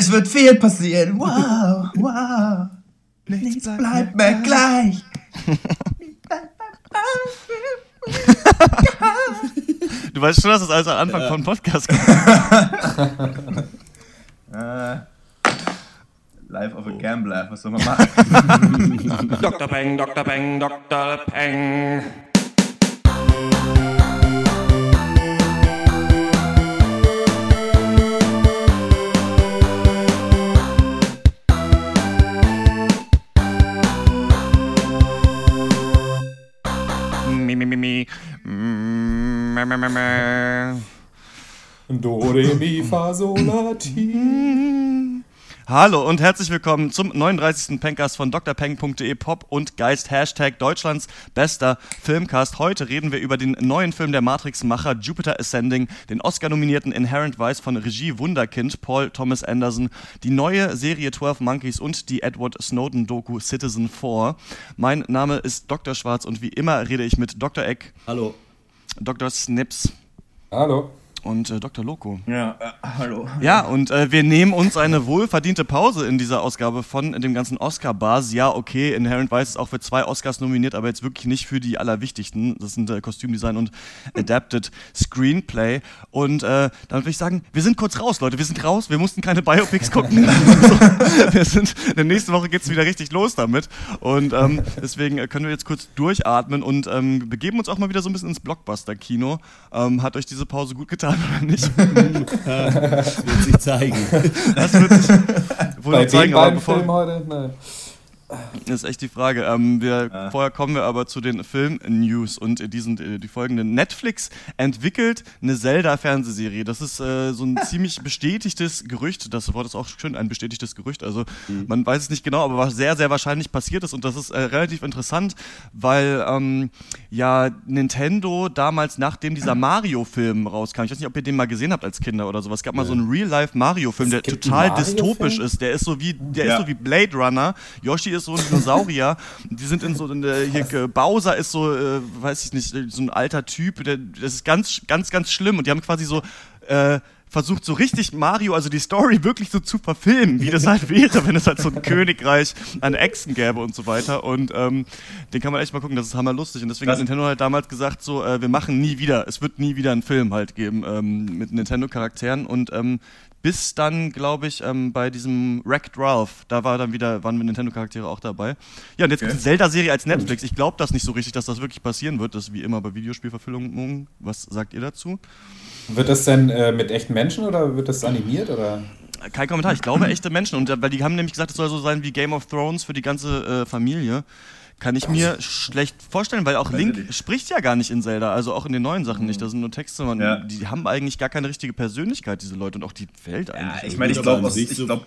Es wird viel passieren. Wow, wow. Nichts, Nichts bleibt, bleibt mehr gleich. du weißt schon, dass das alles am Anfang ja. von Podcast kommt. äh, life of a Gambler, was soll man machen? Dr. Peng, Dr. Peng, Dr. Peng. Do, re, mi, fa, sol, la, ti. Hallo und herzlich willkommen zum 39. Pencast von drpeng.de Pop und Geist Hashtag Deutschlands bester Filmcast. Heute reden wir über den neuen Film der Matrix-Macher Jupiter Ascending, den Oscar-nominierten Inherent Vice von Regie Wunderkind Paul Thomas Anderson, die neue Serie 12 Monkeys und die Edward Snowden-Doku Citizen 4. Mein Name ist Dr. Schwarz und wie immer rede ich mit Dr. Eck. Hallo. Dr. Snips. Hallo und äh, Dr. Loco. Ja, äh, hallo. Ja, und äh, wir nehmen uns eine wohlverdiente Pause in dieser Ausgabe von dem ganzen Oscar-Bars. Ja, okay, Inherent Vice ist auch für zwei Oscars nominiert, aber jetzt wirklich nicht für die allerwichtigsten. Das sind äh, Kostümdesign und Adapted Screenplay. Und äh, dann würde ich sagen, wir sind kurz raus, Leute. Wir sind raus. Wir mussten keine Biopics gucken. wir sind, nächste Woche geht es wieder richtig los damit. Und ähm, deswegen äh, können wir jetzt kurz durchatmen und ähm, begeben uns auch mal wieder so ein bisschen ins Blockbuster-Kino. Ähm, hat euch diese Pause gut getan? Getan oder nicht? das wird sich zeigen. Das wird sich wohl Bei zeigen. Aber bevor, Film heute? Nein. Das ist echt die Frage. Ähm, wir, ja. Vorher kommen wir aber zu den Film-News und die sind äh, die folgenden. Netflix entwickelt eine Zelda-Fernsehserie. Das ist äh, so ein ziemlich bestätigtes Gerücht. Das Wort ist auch schön, ein bestätigtes Gerücht. Also mhm. man weiß es nicht genau, aber was sehr, sehr wahrscheinlich passiert ist. Und das ist äh, relativ interessant, weil ähm, ja Nintendo damals, nachdem dieser Mario-Film rauskam, ich weiß nicht, ob ihr den mal gesehen habt als Kinder oder sowas, gab mal so einen Real-Life-Mario-Film, der total dystopisch ist. Der ist so wie, der ja. ist so wie Blade Runner. Yoshi ist ist so ein Dinosaurier. Die sind in so in der, hier, Bowser ist so, äh, weiß ich nicht, so ein alter Typ. Der, das ist ganz, ganz, ganz schlimm. Und die haben quasi so äh, versucht so richtig Mario, also die Story wirklich so zu verfilmen, wie das halt wäre, wenn es halt so ein Königreich an Echsen gäbe und so weiter. Und ähm, den kann man echt mal gucken, das ist hammerlustig. Und deswegen hat Nintendo halt damals gesagt, so, äh, wir machen nie wieder, es wird nie wieder einen Film halt geben ähm, mit Nintendo-Charakteren. Und ähm, bis dann, glaube ich, ähm, bei diesem Wrecked Ralph, da war dann wieder, waren Nintendo-Charaktere auch dabei. Ja, und jetzt okay. gibt es Zelda-Serie als Netflix. Ich glaube das nicht so richtig, dass das wirklich passieren wird. Das ist wie immer bei Videospielverfilmungen. Was sagt ihr dazu? Wird das denn äh, mit echten Menschen oder wird das animiert oder? Kein Kommentar. Ich glaube echte Menschen. Und äh, weil die haben nämlich gesagt, es soll so sein wie Game of Thrones für die ganze äh, Familie. Kann ich mir schlecht vorstellen, weil auch Link spricht ja gar nicht in Zelda, also auch in den neuen Sachen nicht. Da sind nur Texte, man, ja. die haben eigentlich gar keine richtige Persönlichkeit, diese Leute, und auch die Welt eigentlich. Ja, ich meine, ich glaube, ich glaub,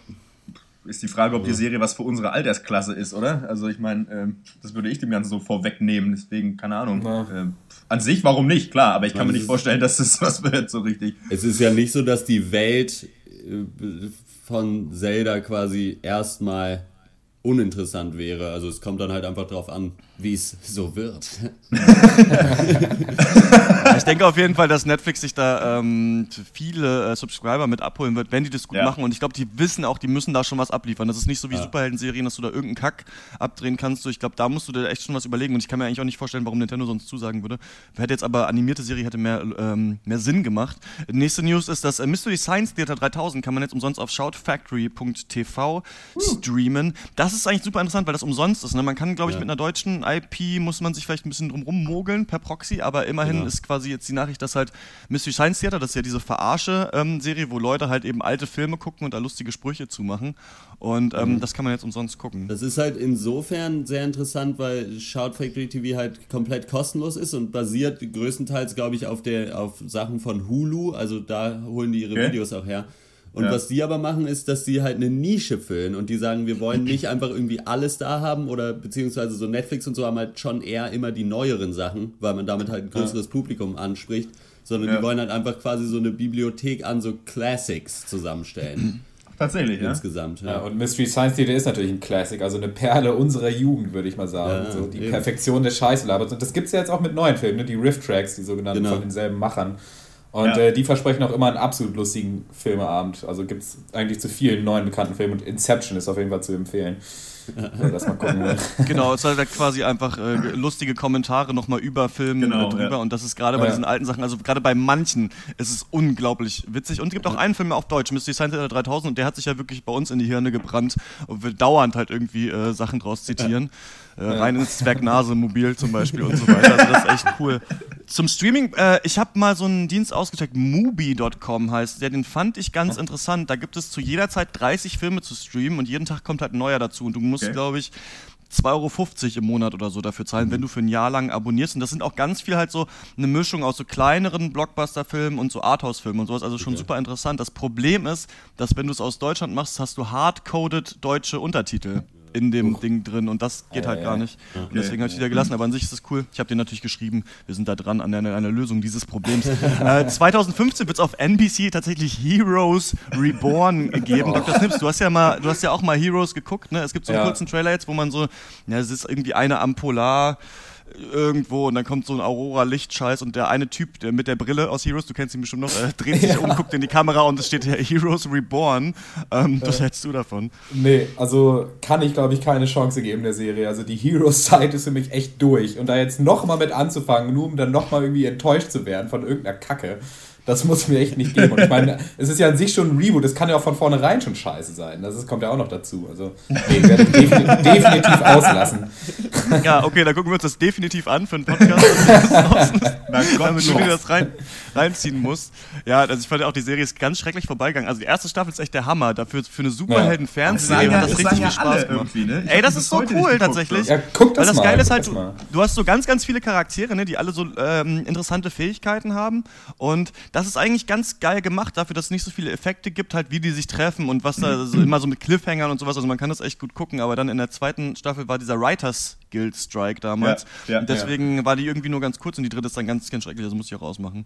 ist die Frage, ob die Serie was für unsere Altersklasse ist, oder? Also ich meine, ähm, das würde ich dem Ganzen so vorwegnehmen, deswegen, keine Ahnung. Ja. Ähm, an sich, warum nicht? Klar, aber ich kann mir nicht vorstellen, dass das was wird, so richtig. Es ist ja nicht so, dass die Welt äh, von Zelda quasi erstmal uninteressant wäre. Also es kommt dann halt einfach drauf an, wie es so wird. ich denke auf jeden Fall, dass Netflix sich da ähm, viele äh, Subscriber mit abholen wird, wenn die das gut ja. machen. Und ich glaube, die wissen auch, die müssen da schon was abliefern. Das ist nicht so wie ja. Superhelden-Serien, dass du da irgendeinen Kack abdrehen kannst. Ich glaube, da musst du dir echt schon was überlegen. Und ich kann mir eigentlich auch nicht vorstellen, warum Nintendo sonst zusagen würde. Hätte jetzt aber animierte Serie hätte mehr, ähm, mehr Sinn gemacht. Nächste News ist, dass äh, Mystery Science Theater 3000 kann man jetzt umsonst auf shoutfactory.tv uh. streamen. Das ist eigentlich super interessant, weil das umsonst ist. Ne? Man kann, glaube ich, ja. mit einer deutschen IP muss man sich vielleicht ein bisschen drum rummogeln per Proxy, aber immerhin genau. ist quasi jetzt die Nachricht, dass halt Mystery Science Theater, das ist ja diese Verarsche-Serie, ähm, wo Leute halt eben alte Filme gucken und da lustige Sprüche zu machen. Und ähm, mhm. das kann man jetzt umsonst gucken. Das ist halt insofern sehr interessant, weil Shout Factory TV halt komplett kostenlos ist und basiert größtenteils, glaube ich, auf, der, auf Sachen von Hulu. Also da holen die ihre okay. Videos auch her. Und ja. was die aber machen, ist, dass die halt eine Nische füllen und die sagen, wir wollen nicht einfach irgendwie alles da haben oder beziehungsweise so Netflix und so haben halt schon eher immer die neueren Sachen, weil man damit halt ein größeres ja. Publikum anspricht, sondern ja. die wollen halt einfach quasi so eine Bibliothek an so Classics zusammenstellen. Tatsächlich, ja. Insgesamt, ja. ja. Und Mystery Science Theater ist natürlich ein Classic, also eine Perle unserer Jugend, würde ich mal sagen. Ja, so die eben. Perfektion des Scheißlabers. Und das gibt es ja jetzt auch mit neuen Filmen, ne? die Riff-Tracks, die sogenannten genau. von denselben Machern. Und ja. äh, die versprechen auch immer einen absolut lustigen Filmeabend. Also gibt es eigentlich zu vielen neuen bekannten Filmen und Inception ist auf jeden Fall zu empfehlen. das mal gucken. Genau, es ist halt quasi einfach äh, lustige Kommentare nochmal über Filme genau, drüber ja. und das ist gerade bei ja. diesen alten Sachen, also gerade bei manchen ist es unglaublich witzig und es gibt auch einen Film auf Deutsch, Mystery Science 3000 und der hat sich ja wirklich bei uns in die Hirne gebrannt und will dauernd halt irgendwie äh, Sachen draus zitieren. Äh, rein ins Zwergnase-Mobil zum Beispiel und so weiter. Also das ist echt cool. Zum Streaming, äh, ich habe mal so einen Dienst ausgecheckt, Mubi.com heißt der, den fand ich ganz interessant. Da gibt es zu jeder Zeit 30 Filme zu streamen und jeden Tag kommt halt ein neuer dazu. Und du musst, okay. glaube ich, 2,50 Euro im Monat oder so dafür zahlen, mhm. wenn du für ein Jahr lang abonnierst. Und das sind auch ganz viel halt so eine Mischung aus so kleineren Blockbuster-Filmen und so Arthouse-Filmen und sowas. Also schon okay. super interessant. Das Problem ist, dass wenn du es aus Deutschland machst, hast du hardcoded deutsche Untertitel in dem Uch. Ding drin und das geht halt gar nicht. Okay. Deswegen habe ich wieder gelassen, aber an sich ist das cool. Ich habe dir natürlich geschrieben, wir sind da dran an einer, einer Lösung dieses Problems. äh, 2015 wird es auf NBC tatsächlich Heroes Reborn geben. Oh. Dr. Snips, du hast ja mal, du hast ja auch mal Heroes geguckt, ne? Es gibt so einen ja. kurzen Trailer jetzt, wo man so, ja, es ist irgendwie eine am Polar irgendwo und dann kommt so ein Aurora-Lichtscheiß und der eine Typ der mit der Brille aus Heroes, du kennst ihn bestimmt noch, äh, dreht sich ja. um, guckt in die Kamera und es steht hier Heroes Reborn. Ähm, was äh, hältst du davon? Nee, also kann ich glaube ich keine Chance geben der Serie. Also die Heroes-Zeit ist für mich echt durch und da jetzt nochmal mit anzufangen, nur um dann nochmal irgendwie enttäuscht zu werden von irgendeiner Kacke. Das muss mir echt nicht geben. Und ich meine, es ist ja an sich schon ein Reboot, das kann ja auch von vornherein schon scheiße sein. Das kommt ja auch noch dazu. Also, nee, werde ich definitiv, definitiv auslassen. Ja, okay, dann gucken wir uns das definitiv an für einen Podcast. Na Gott, damit du dir das rein, reinziehen musst. Ja, also ich fand auch, die Serie ist ganz schrecklich vorbeigegangen. Also die erste Staffel ist echt der Hammer. Dafür für eine Superhelden-Fernsehserie ja. hat das, richtig viel Spaß gemacht. Ne? Ey, das ist so cool tatsächlich. Ja, guck das Weil das mal, Geile ist halt, du, du, hast so ganz, ganz viele Charaktere, ne, die alle so ähm, interessante Fähigkeiten haben. Und das ist eigentlich ganz geil gemacht dafür, dass es nicht so viele Effekte gibt, halt wie die sich treffen und was da so immer so mit Cliffhangern und sowas. Also man kann das echt gut gucken. Aber dann in der zweiten Staffel war dieser Writers Guild Strike damals. Ja, ja, und deswegen ja. war die irgendwie nur ganz kurz und die dritte ist dann ganz, ganz schrecklich. Das muss ich auch ausmachen.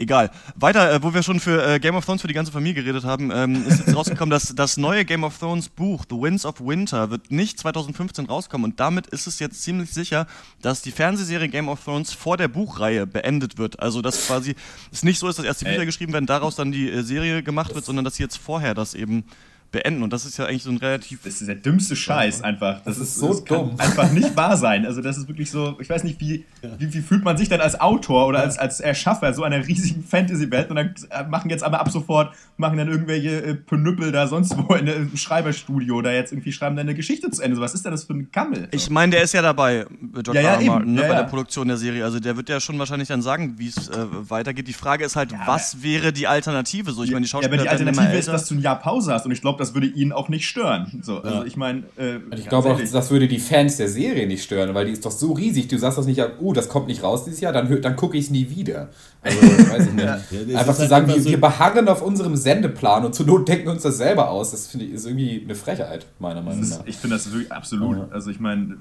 Egal. Weiter, äh, wo wir schon für äh, Game of Thrones für die ganze Familie geredet haben, ähm, ist jetzt rausgekommen, dass das neue Game of Thrones Buch, The Winds of Winter, wird nicht 2015 rauskommen. Und damit ist es jetzt ziemlich sicher, dass die Fernsehserie Game of Thrones vor der Buchreihe beendet wird. Also, dass quasi es nicht so ist, dass erst die Bücher geschrieben werden, daraus dann die äh, Serie gemacht wird, sondern dass sie jetzt vorher das eben beenden. Und das ist ja eigentlich so ein relativ. Das ist der dümmste Scheiß einfach. Das, das ist, so das dumm. einfach nicht wahr sein. Also, das ist wirklich so, ich weiß nicht, wie, ja. wie, wie, fühlt man sich denn als Autor oder als, als Erschaffer so einer riesigen Fantasy-Welt und dann machen jetzt aber ab sofort, machen dann irgendwelche äh, Penüppel da sonst wo in einem Schreiberstudio da jetzt irgendwie schreiben dann eine Geschichte zu Ende. So, was ist denn das für ein Kammel? Ich meine, der ist ja dabei, George ja, ja, R. Martin, ne, bei der Produktion der Serie. Also, der wird ja schon wahrscheinlich dann sagen, wie es äh, weitergeht. Die Frage ist halt, was wäre die Alternative? So, ich meine, die Schauspieler. Ja, aber die Alternative ist, dass du ein Jahr Pause hast und ich glaube, das würde ihn auch nicht stören. So, also ich meine, äh, ich glaube auch, das würde die Fans der Serie nicht stören, weil die ist doch so riesig. Du sagst das nicht, oh, das kommt nicht raus dieses Jahr, dann, dann gucke ich es nie wieder. Also, weiß ich nicht. ja, einfach zu halt sagen, wir, so wir beharren auf unserem Sendeplan und zur Not denken uns das selber aus, das finde ich ist irgendwie eine Frechheit, meiner Meinung nach. ich finde das wirklich absolut. Also ich meine,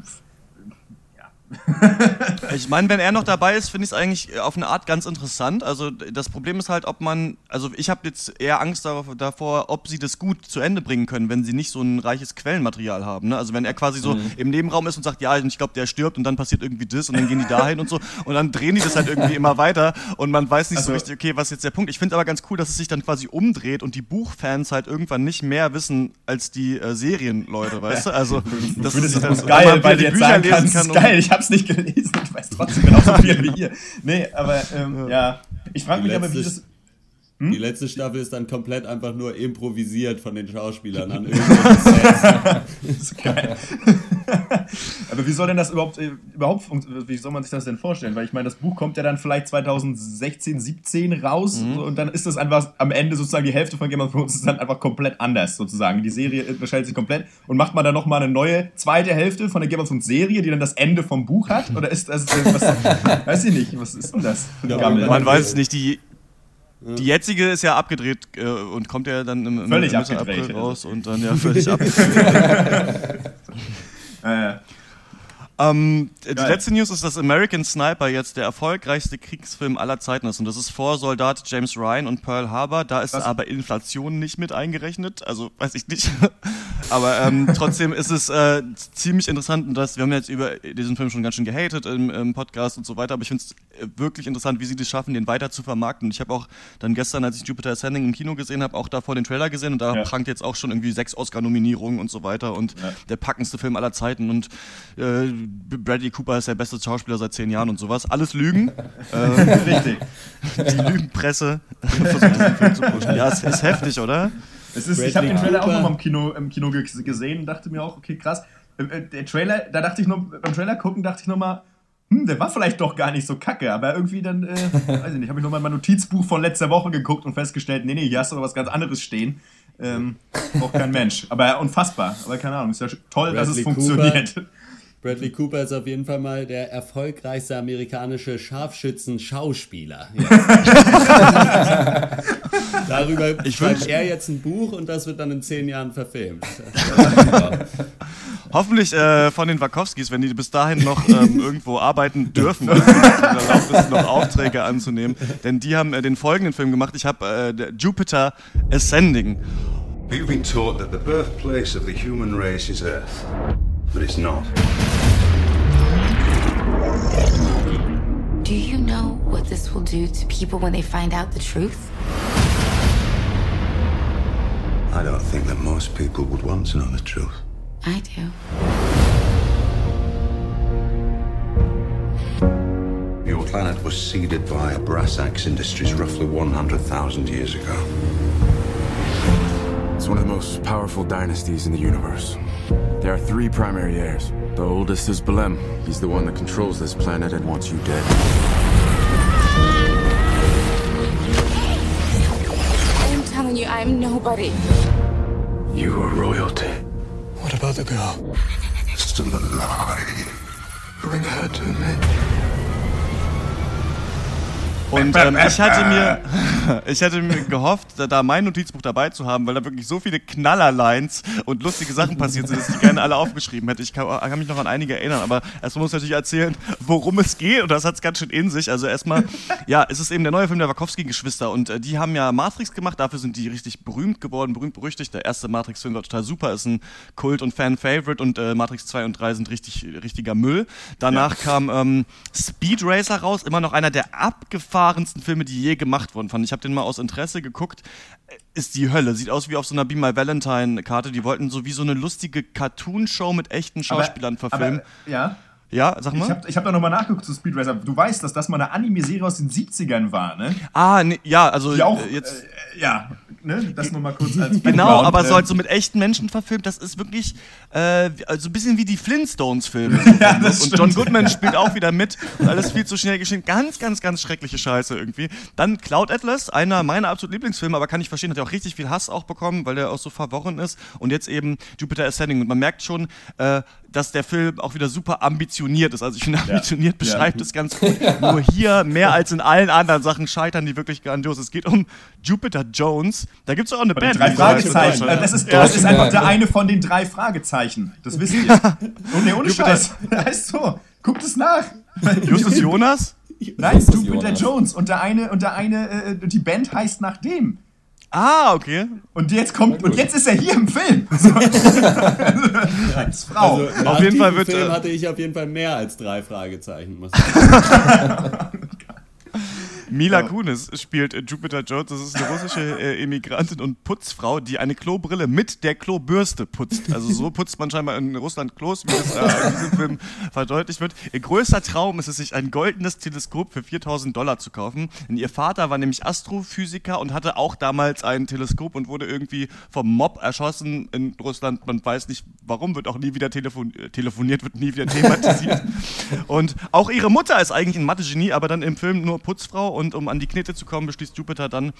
ich meine, wenn er noch dabei ist, finde ich es eigentlich auf eine Art ganz interessant. Also das Problem ist halt, ob man, also ich habe jetzt eher Angst davor, ob sie das gut zu Ende bringen können, wenn sie nicht so ein reiches Quellenmaterial haben. Ne? Also wenn er quasi so mhm. im Nebenraum ist und sagt, ja, ich glaube, der stirbt und dann passiert irgendwie das und dann gehen die dahin und so und dann drehen die das halt irgendwie immer weiter und man weiß nicht also, so richtig, okay, was ist jetzt der Punkt. Ich finde aber ganz cool, dass es sich dann quasi umdreht und die Buchfans halt irgendwann nicht mehr wissen als die äh, Serienleute, weißt du? Also das ist halt, geil, weil die Bücher lesen kann. Geil, ich hab's nicht gelesen und weiß trotzdem genauso viel wie ihr. Nee, aber ähm, ja. Ich frage mich aber, wie das. Hm? Die letzte Staffel ist dann komplett einfach nur improvisiert von den Schauspielern an das ist geil. Aber wie soll denn das überhaupt, äh, überhaupt wie soll man sich das denn vorstellen? Weil ich meine, das Buch kommt ja dann vielleicht 2016, 17 raus mhm. und dann ist das einfach am Ende sozusagen die Hälfte von Game of Thrones ist dann einfach komplett anders sozusagen. Die Serie unterscheidet sich komplett und macht man dann nochmal eine neue zweite Hälfte von der Game of Thrones Serie, die dann das Ende vom Buch hat? Oder ist das, was, weiß ich nicht, was ist denn das? Ja, man weiß es nicht, die die jetzige ist ja abgedreht äh, und kommt ja dann im, im völlig Mitte April also. raus und dann ja völlig abgedreht. ja, Ähm, die letzte News ist, dass American Sniper jetzt der erfolgreichste Kriegsfilm aller Zeiten ist. Und das ist vor Soldat James Ryan und Pearl Harbor. Da ist Was? aber Inflation nicht mit eingerechnet. Also weiß ich nicht. Aber ähm, trotzdem ist es äh, ziemlich interessant, dass wir haben jetzt über diesen Film schon ganz schön gehatet im, im Podcast und so weiter, aber ich finde es äh, wirklich interessant, wie sie das schaffen, den weiter zu vermarkten. Ich habe auch dann gestern, als ich Jupiter Ascending im Kino gesehen habe, auch davor den Trailer gesehen und da ja. prangt jetzt auch schon irgendwie sechs Oscar-Nominierungen und so weiter und ja. der packendste Film aller Zeiten und äh, Bradley Cooper ist der beste Schauspieler seit zehn Jahren und sowas. Alles Lügen. äh, Richtig. Die Lügenpresse versucht diesen Film zu pushen. Ja, es ist heftig, oder? Es ist, ich habe den Trailer auch nochmal im Kino, im Kino gesehen und dachte mir auch, okay, krass. Äh, äh, der Trailer, da dachte ich noch, beim Trailer gucken dachte ich nochmal, hm, der war vielleicht doch gar nicht so kacke, aber irgendwie dann, äh, weiß ich nicht, habe ich nochmal mein Notizbuch von letzter Woche geguckt und festgestellt, nee, nee, hier hast du was ganz anderes stehen. Ähm, auch kein Mensch. Aber unfassbar. Aber keine Ahnung, ist ja toll, Bradley dass es funktioniert. Cooper. Bradley Cooper ist auf jeden Fall mal der erfolgreichste amerikanische Scharfschützen-Schauspieler. Darüber ich schreibt er jetzt ein Buch und das wird dann in zehn Jahren verfilmt. Hoffentlich äh, von den Wachowskis, wenn die bis dahin noch ähm, irgendwo arbeiten dürfen, also erlaubt noch Aufträge anzunehmen. Denn die haben äh, den folgenden Film gemacht. Ich habe äh, Jupiter Ascending. We've been taught that the birthplace of the human race is Earth, but it's not. Do you know what this will do to people when they find out the truth? I don't think that most people would want to know the truth. I do. Your planet was seeded by Brass Axe Industries roughly 100,000 years ago. It's one of the most powerful dynasties in the universe. There are three primary heirs. The oldest is Belem. He's the one that controls this planet and wants you dead. I'm telling you, I'm nobody. You are royalty. What about the girl? Still alive. Bring her to me. Und ähm, ich hatte mir, ich hätte mir gehofft, da mein Notizbuch dabei zu haben, weil da wirklich so viele Knallerlines und lustige Sachen passiert sind, dass ich gerne alle aufgeschrieben hätte. Ich kann, kann mich noch an einige erinnern, aber erstmal muss ich natürlich erzählen, worum es geht und das hat es ganz schön in sich. Also erstmal, ja, es ist eben der neue Film der Wachowski-Geschwister und äh, die haben ja Matrix gemacht, dafür sind die richtig berühmt geworden, berühmt berüchtigt. Der erste Matrix-Film war total super, ist ein Kult- und Fan-Favorite und äh, Matrix 2 und 3 sind richtig, richtiger Müll. Danach ja. kam ähm, Speed Racer raus, immer noch einer der abgefahrenen abgefahrensten Filme, die je gemacht wurden, fand ich. habe den mal aus Interesse geguckt. Ist die Hölle. Sieht aus wie auf so einer Be My Valentine-Karte. Die wollten so wie so eine lustige Cartoon-Show mit echten Schauspielern aber, verfilmen. Aber, ja. Ja, sag mal. Ich habe hab da nochmal nachgeguckt zu Speed Racer. Du weißt, dass das mal eine Anime-Serie aus den 70ern war, ne? Ah, ne, ja, also Die auch, äh, jetzt. Äh, ja, ne? Das nur mal kurz als Genau, aber so, halt so mit echten Menschen verfilmt, das ist wirklich äh, also ein bisschen wie die Flintstones-Filme. ja, das und John Goodman spielt auch wieder mit und alles viel zu schnell geschehen. Ganz, ganz, ganz schreckliche Scheiße irgendwie. Dann Cloud Atlas, einer meiner absoluten Lieblingsfilme, aber kann ich verstehen, hat ja auch richtig viel Hass auch bekommen, weil der auch so verworren ist. Und jetzt eben Jupiter Ascending. Und man merkt schon, äh, dass der Film auch wieder super ambitioniert ist. Also ich finde, ambitioniert ja. beschreibt es ganz gut. Nur hier, mehr als in allen anderen Sachen, scheitern die wirklich grandios. Es geht um Jupiter Jones. Da gibt es auch eine von Band. Drei Fragezeichen. Das ist, das ist einfach der eine von den drei Fragezeichen. Das wisst ihr. oh, nee, ohne Scheiß. Heißt so. Guckt es nach. Justus Jonas? Nein, Jupiter Jonas. Jones. Und der eine, und der eine, äh, die Band heißt nach dem. Ah, okay. Und jetzt kommt und jetzt ist er hier im Film. So. als Frau. Also, auf jeden Fall wird Film äh, hatte ich auf jeden Fall mehr als drei Fragezeichen. Mila Kunis spielt Jupiter Jones. Das ist eine russische äh, Immigrantin und Putzfrau, die eine Klobrille mit der Klobürste putzt. Also so putzt man scheinbar in Russland Klos, wie das äh, in diesem Film verdeutlicht wird. Ihr größter Traum ist es, sich ein goldenes Teleskop für 4000 Dollar zu kaufen. Denn ihr Vater war nämlich Astrophysiker und hatte auch damals ein Teleskop und wurde irgendwie vom Mob erschossen in Russland. Man weiß nicht warum, wird auch nie wieder telefon telefoniert, wird nie wieder thematisiert. und auch ihre Mutter ist eigentlich ein Mathe-Genie, aber dann im Film nur Putzfrau und um an die Knete zu kommen, beschließt Jupiter dann,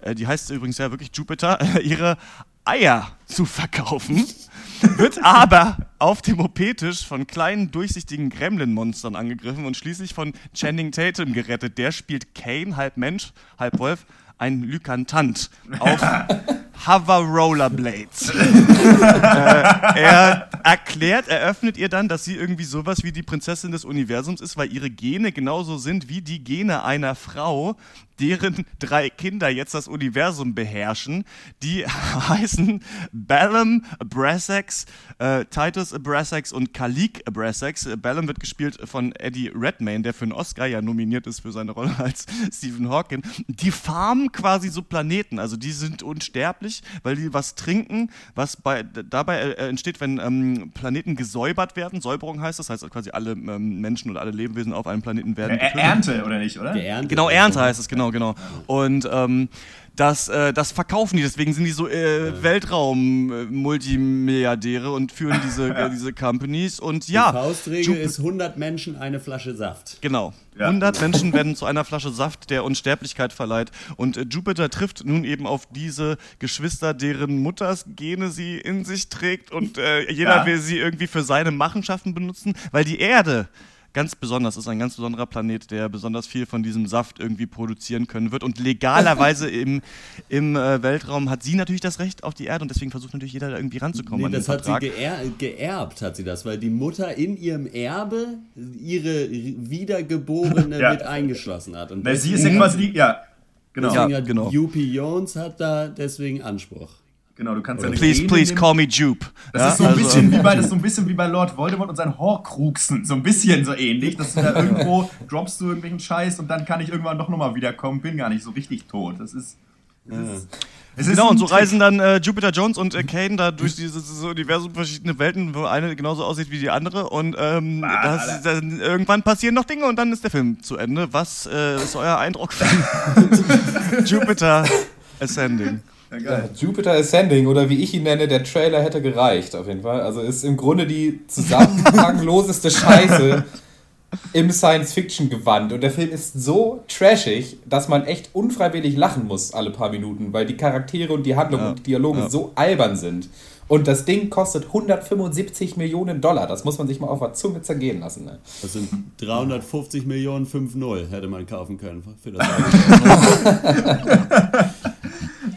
äh, die heißt übrigens ja wirklich Jupiter, äh, ihre Eier zu verkaufen, wird aber auf dem OP-Tisch von kleinen durchsichtigen Gremlin-Monstern angegriffen und schließlich von Channing Tatum gerettet. Der spielt Kane, halb Mensch, halb Wolf, ein Lykantant auf Hover Rollerblades. äh, er erklärt, eröffnet ihr dann, dass sie irgendwie sowas wie die Prinzessin des Universums ist, weil ihre Gene genauso sind wie die Gene einer Frau. Deren drei Kinder jetzt das Universum beherrschen. Die heißen Ballum Brassex, äh, Titus Brassex und Kalik Brassex. Ballum wird gespielt von Eddie Redmayne, der für einen Oscar ja nominiert ist für seine Rolle als Stephen Hawking. Die farmen quasi so Planeten, also die sind unsterblich, weil die was trinken, was bei, dabei äh, entsteht, wenn ähm, Planeten gesäubert werden. Säuberung heißt das, heißt quasi alle ähm, Menschen oder alle Lebewesen auf einem Planeten werden. Äh, Ernte, oder nicht, oder? Geerntet. Genau, Ernte heißt es, genau, genau. Und ähm, das, äh, das verkaufen die, deswegen sind die so äh, Weltraum-Multimilliardäre und führen diese, äh, diese Companies. Und ja. Die Faustregel ist 100 Menschen eine Flasche Saft. Genau. Ja. 100 Menschen werden zu einer Flasche Saft, der Unsterblichkeit verleiht. Und äh, Jupiter trifft nun eben auf diese Geschwister, deren Mutters Gene sie in sich trägt. Und äh, jeder ja. will sie irgendwie für seine Machenschaften benutzen, weil die Erde ganz besonders, ist ein ganz besonderer Planet, der besonders viel von diesem Saft irgendwie produzieren können wird. Und legalerweise im, im äh, Weltraum hat sie natürlich das Recht auf die Erde und deswegen versucht natürlich jeder da irgendwie ranzukommen. Nee, das hat Vertrag. sie geer geerbt, hat sie das, weil die Mutter in ihrem Erbe ihre Wiedergeborene ja. mit eingeschlossen hat. Und weil sie ist ja quasi die, ja, genau. Deswegen ja, genau. UP Jones hat da deswegen Anspruch. Genau, du kannst ja Please, Gene please call me Jupe. Das, ja? ist so ein also, bisschen wie bei, das so ein bisschen wie bei Lord Voldemort und seinen Horcruxen. So ein bisschen so ähnlich. Dass du da irgendwo droppst du irgendwelchen Scheiß und dann kann ich irgendwann doch nochmal wiederkommen. Bin gar nicht so richtig tot. Das ist. Das ja. ist genau, und so reisen dann äh, Jupiter Jones und äh, Kane da durch dieses, dieses Universum verschiedene Welten, wo eine genauso aussieht wie die andere. Und ähm, das, dann, irgendwann passieren noch Dinge und dann ist der Film zu Ende. Was äh, ist euer Eindruck von Jupiter Ascending? Ja, Jupiter Ascending oder wie ich ihn nenne, der Trailer hätte gereicht, auf jeden Fall. Also ist im Grunde die zusammenhangloseste Scheiße im Science-Fiction-Gewand. Und der Film ist so trashig, dass man echt unfreiwillig lachen muss alle paar Minuten, weil die Charaktere und die Handlung ja, und die Dialoge ja. so albern sind. Und das Ding kostet 175 Millionen Dollar. Das muss man sich mal auf der Zunge zergehen lassen. Ne? Das sind 350 Millionen 5-0 hätte man kaufen können für das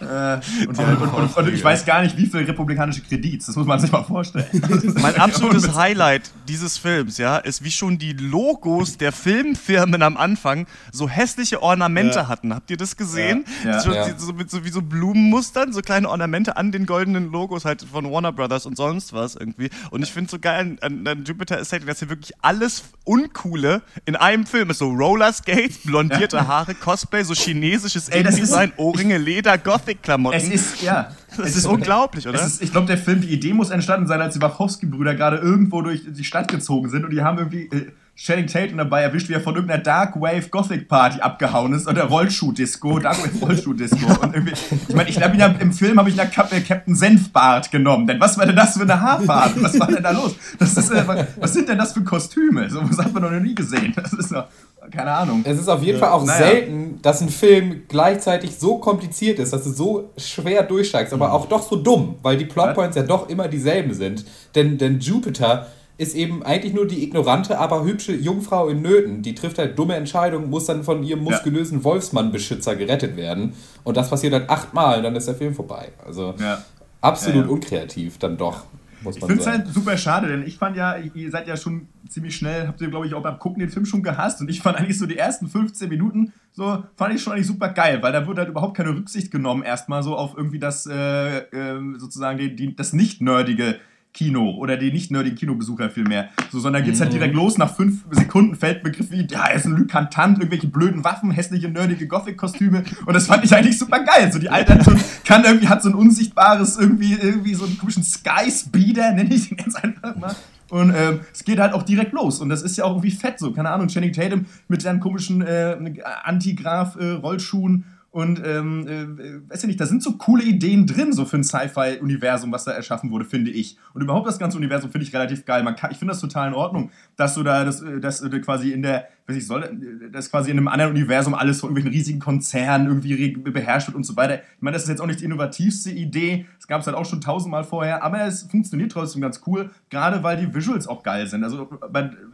Äh, und, und, und, und, ich weiß gar nicht, wie viel republikanische Kredits. Das muss man sich mal vorstellen. mein absolutes Highlight dieses Films, ja, ist, wie schon die Logos der Filmfirmen am Anfang so hässliche Ornamente ja. hatten. Habt ihr das gesehen? Ja. So, ja. so, mit so wie so Blumenmustern, so kleine Ornamente an den goldenen Logos halt von Warner Brothers und sonst was irgendwie. Und ich finde so geil an, an Jupiter Estate, dass hier wirklich alles Uncoole in einem Film ist. So Roller Skates, blondierte Haare, Cosplay, so chinesisches Design, Ohrringe, Leder, Gothic Klamotten. Es ist, ja. Das ist, ist unglaublich, oder? Ist, ich glaube, der Film, die Idee muss entstanden sein, als die Wachowski-Brüder gerade irgendwo durch die Stadt gezogen sind und die haben irgendwie äh, Channing Tatum dabei erwischt, wie er von irgendeiner Dark Wave Gothic Party abgehauen ist oder Rollschuh-Disco, Dark Wave Rollschuh-Disco. und irgendwie, ich meine, ich glaube, im Film habe ich nach äh, Captain Senfbart genommen, denn was war denn das für eine Haarfarbe? Was war denn da los? Das ist, äh, was sind denn das für Kostüme? So was hat man noch nie gesehen. Das ist doch, keine Ahnung. Es ist auf jeden ja. Fall auch naja. selten, dass ein Film gleichzeitig so kompliziert ist, dass du so schwer durchsteigst, aber mhm. auch doch so dumm, weil die Plotpoints ja doch immer dieselben sind. Denn, denn Jupiter ist eben eigentlich nur die ignorante, aber hübsche Jungfrau in Nöten. Die trifft halt dumme Entscheidungen, muss dann von ihrem muskulösen ja. Wolfsmann-Beschützer gerettet werden. Und das passiert halt achtmal, dann ist der Film vorbei. Also ja. absolut ja, unkreativ dann doch muss man Ich finde es halt super schade, denn ich fand ja, ihr seid ja schon ziemlich schnell, habt ihr, glaube ich, auch beim Gucken den Film schon gehasst und ich fand eigentlich so die ersten 15 Minuten so, fand ich schon eigentlich super geil, weil da wurde halt überhaupt keine Rücksicht genommen, erstmal so auf irgendwie das, äh, äh, sozusagen die, die, das nicht-nerdige Kino oder die nicht nerdigen Kinobesucher vielmehr. So, sondern geht's halt mhm. direkt los. Nach fünf Sekunden fällt Begriff wie, ja, er ist ein Lykantant, irgendwelche blöden Waffen, hässliche, nerdige Gothic-Kostüme. Und das fand ich eigentlich super geil. So, die Alte so, kann irgendwie, hat so ein unsichtbares, irgendwie, irgendwie so einen komischen Sky-Speeder, nenne ich den jetzt einfach mal. Und ähm, es geht halt auch direkt los. Und das ist ja auch irgendwie fett so. Keine Ahnung, Channing Tatum mit seinen komischen äh, Antigraph-Rollschuhen. Äh, und ähm, äh, weiß ja nicht, da sind so coole Ideen drin, so für ein Sci-Fi-Universum, was da erschaffen wurde, finde ich. Und überhaupt das ganze Universum finde ich relativ geil. Man kann, ich finde das total in Ordnung, dass du da das, äh, das äh, quasi in der, weiß ich soll, das quasi in einem anderen Universum alles von irgendwelchen riesigen Konzernen irgendwie beherrscht wird und so weiter. Ich meine, das ist jetzt auch nicht die innovativste Idee. Es gab es halt auch schon tausendmal vorher, aber es funktioniert trotzdem ganz cool, gerade weil die Visuals auch geil sind. Also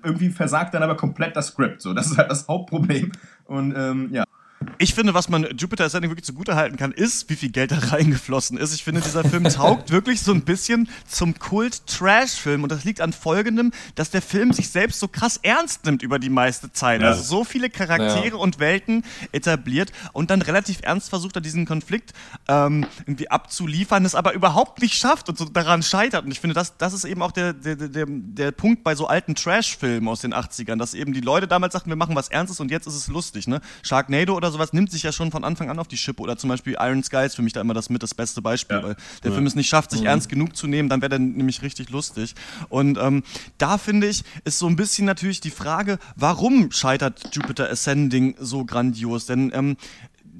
irgendwie versagt dann aber komplett das Skript. So, das ist halt das Hauptproblem. Und ähm, ja. Ich finde, was man Jupiter Ascending wirklich zugutehalten kann, ist, wie viel Geld da reingeflossen ist. Ich finde, dieser Film taugt wirklich so ein bisschen zum Kult-Trash-Film. Und das liegt an folgendem, dass der Film sich selbst so krass ernst nimmt über die meiste Zeit. Ja. Also so viele Charaktere ja. und Welten etabliert und dann relativ ernst versucht er diesen Konflikt ähm, irgendwie abzuliefern, es aber überhaupt nicht schafft und so daran scheitert. Und ich finde, das, das ist eben auch der, der, der, der Punkt bei so alten Trash-Filmen aus den 80ern, dass eben die Leute damals sagten, wir machen was Ernstes und jetzt ist es lustig. Ne? Sharknado oder sowas nimmt sich ja schon von Anfang an auf die Schippe. Oder zum Beispiel Iron Sky ist für mich da immer das mit das beste Beispiel, ja. weil der ja. Film es nicht schafft, sich mhm. ernst genug zu nehmen, dann wäre der nämlich richtig lustig. Und ähm, da finde ich, ist so ein bisschen natürlich die Frage, warum scheitert Jupiter Ascending so grandios? Denn ähm,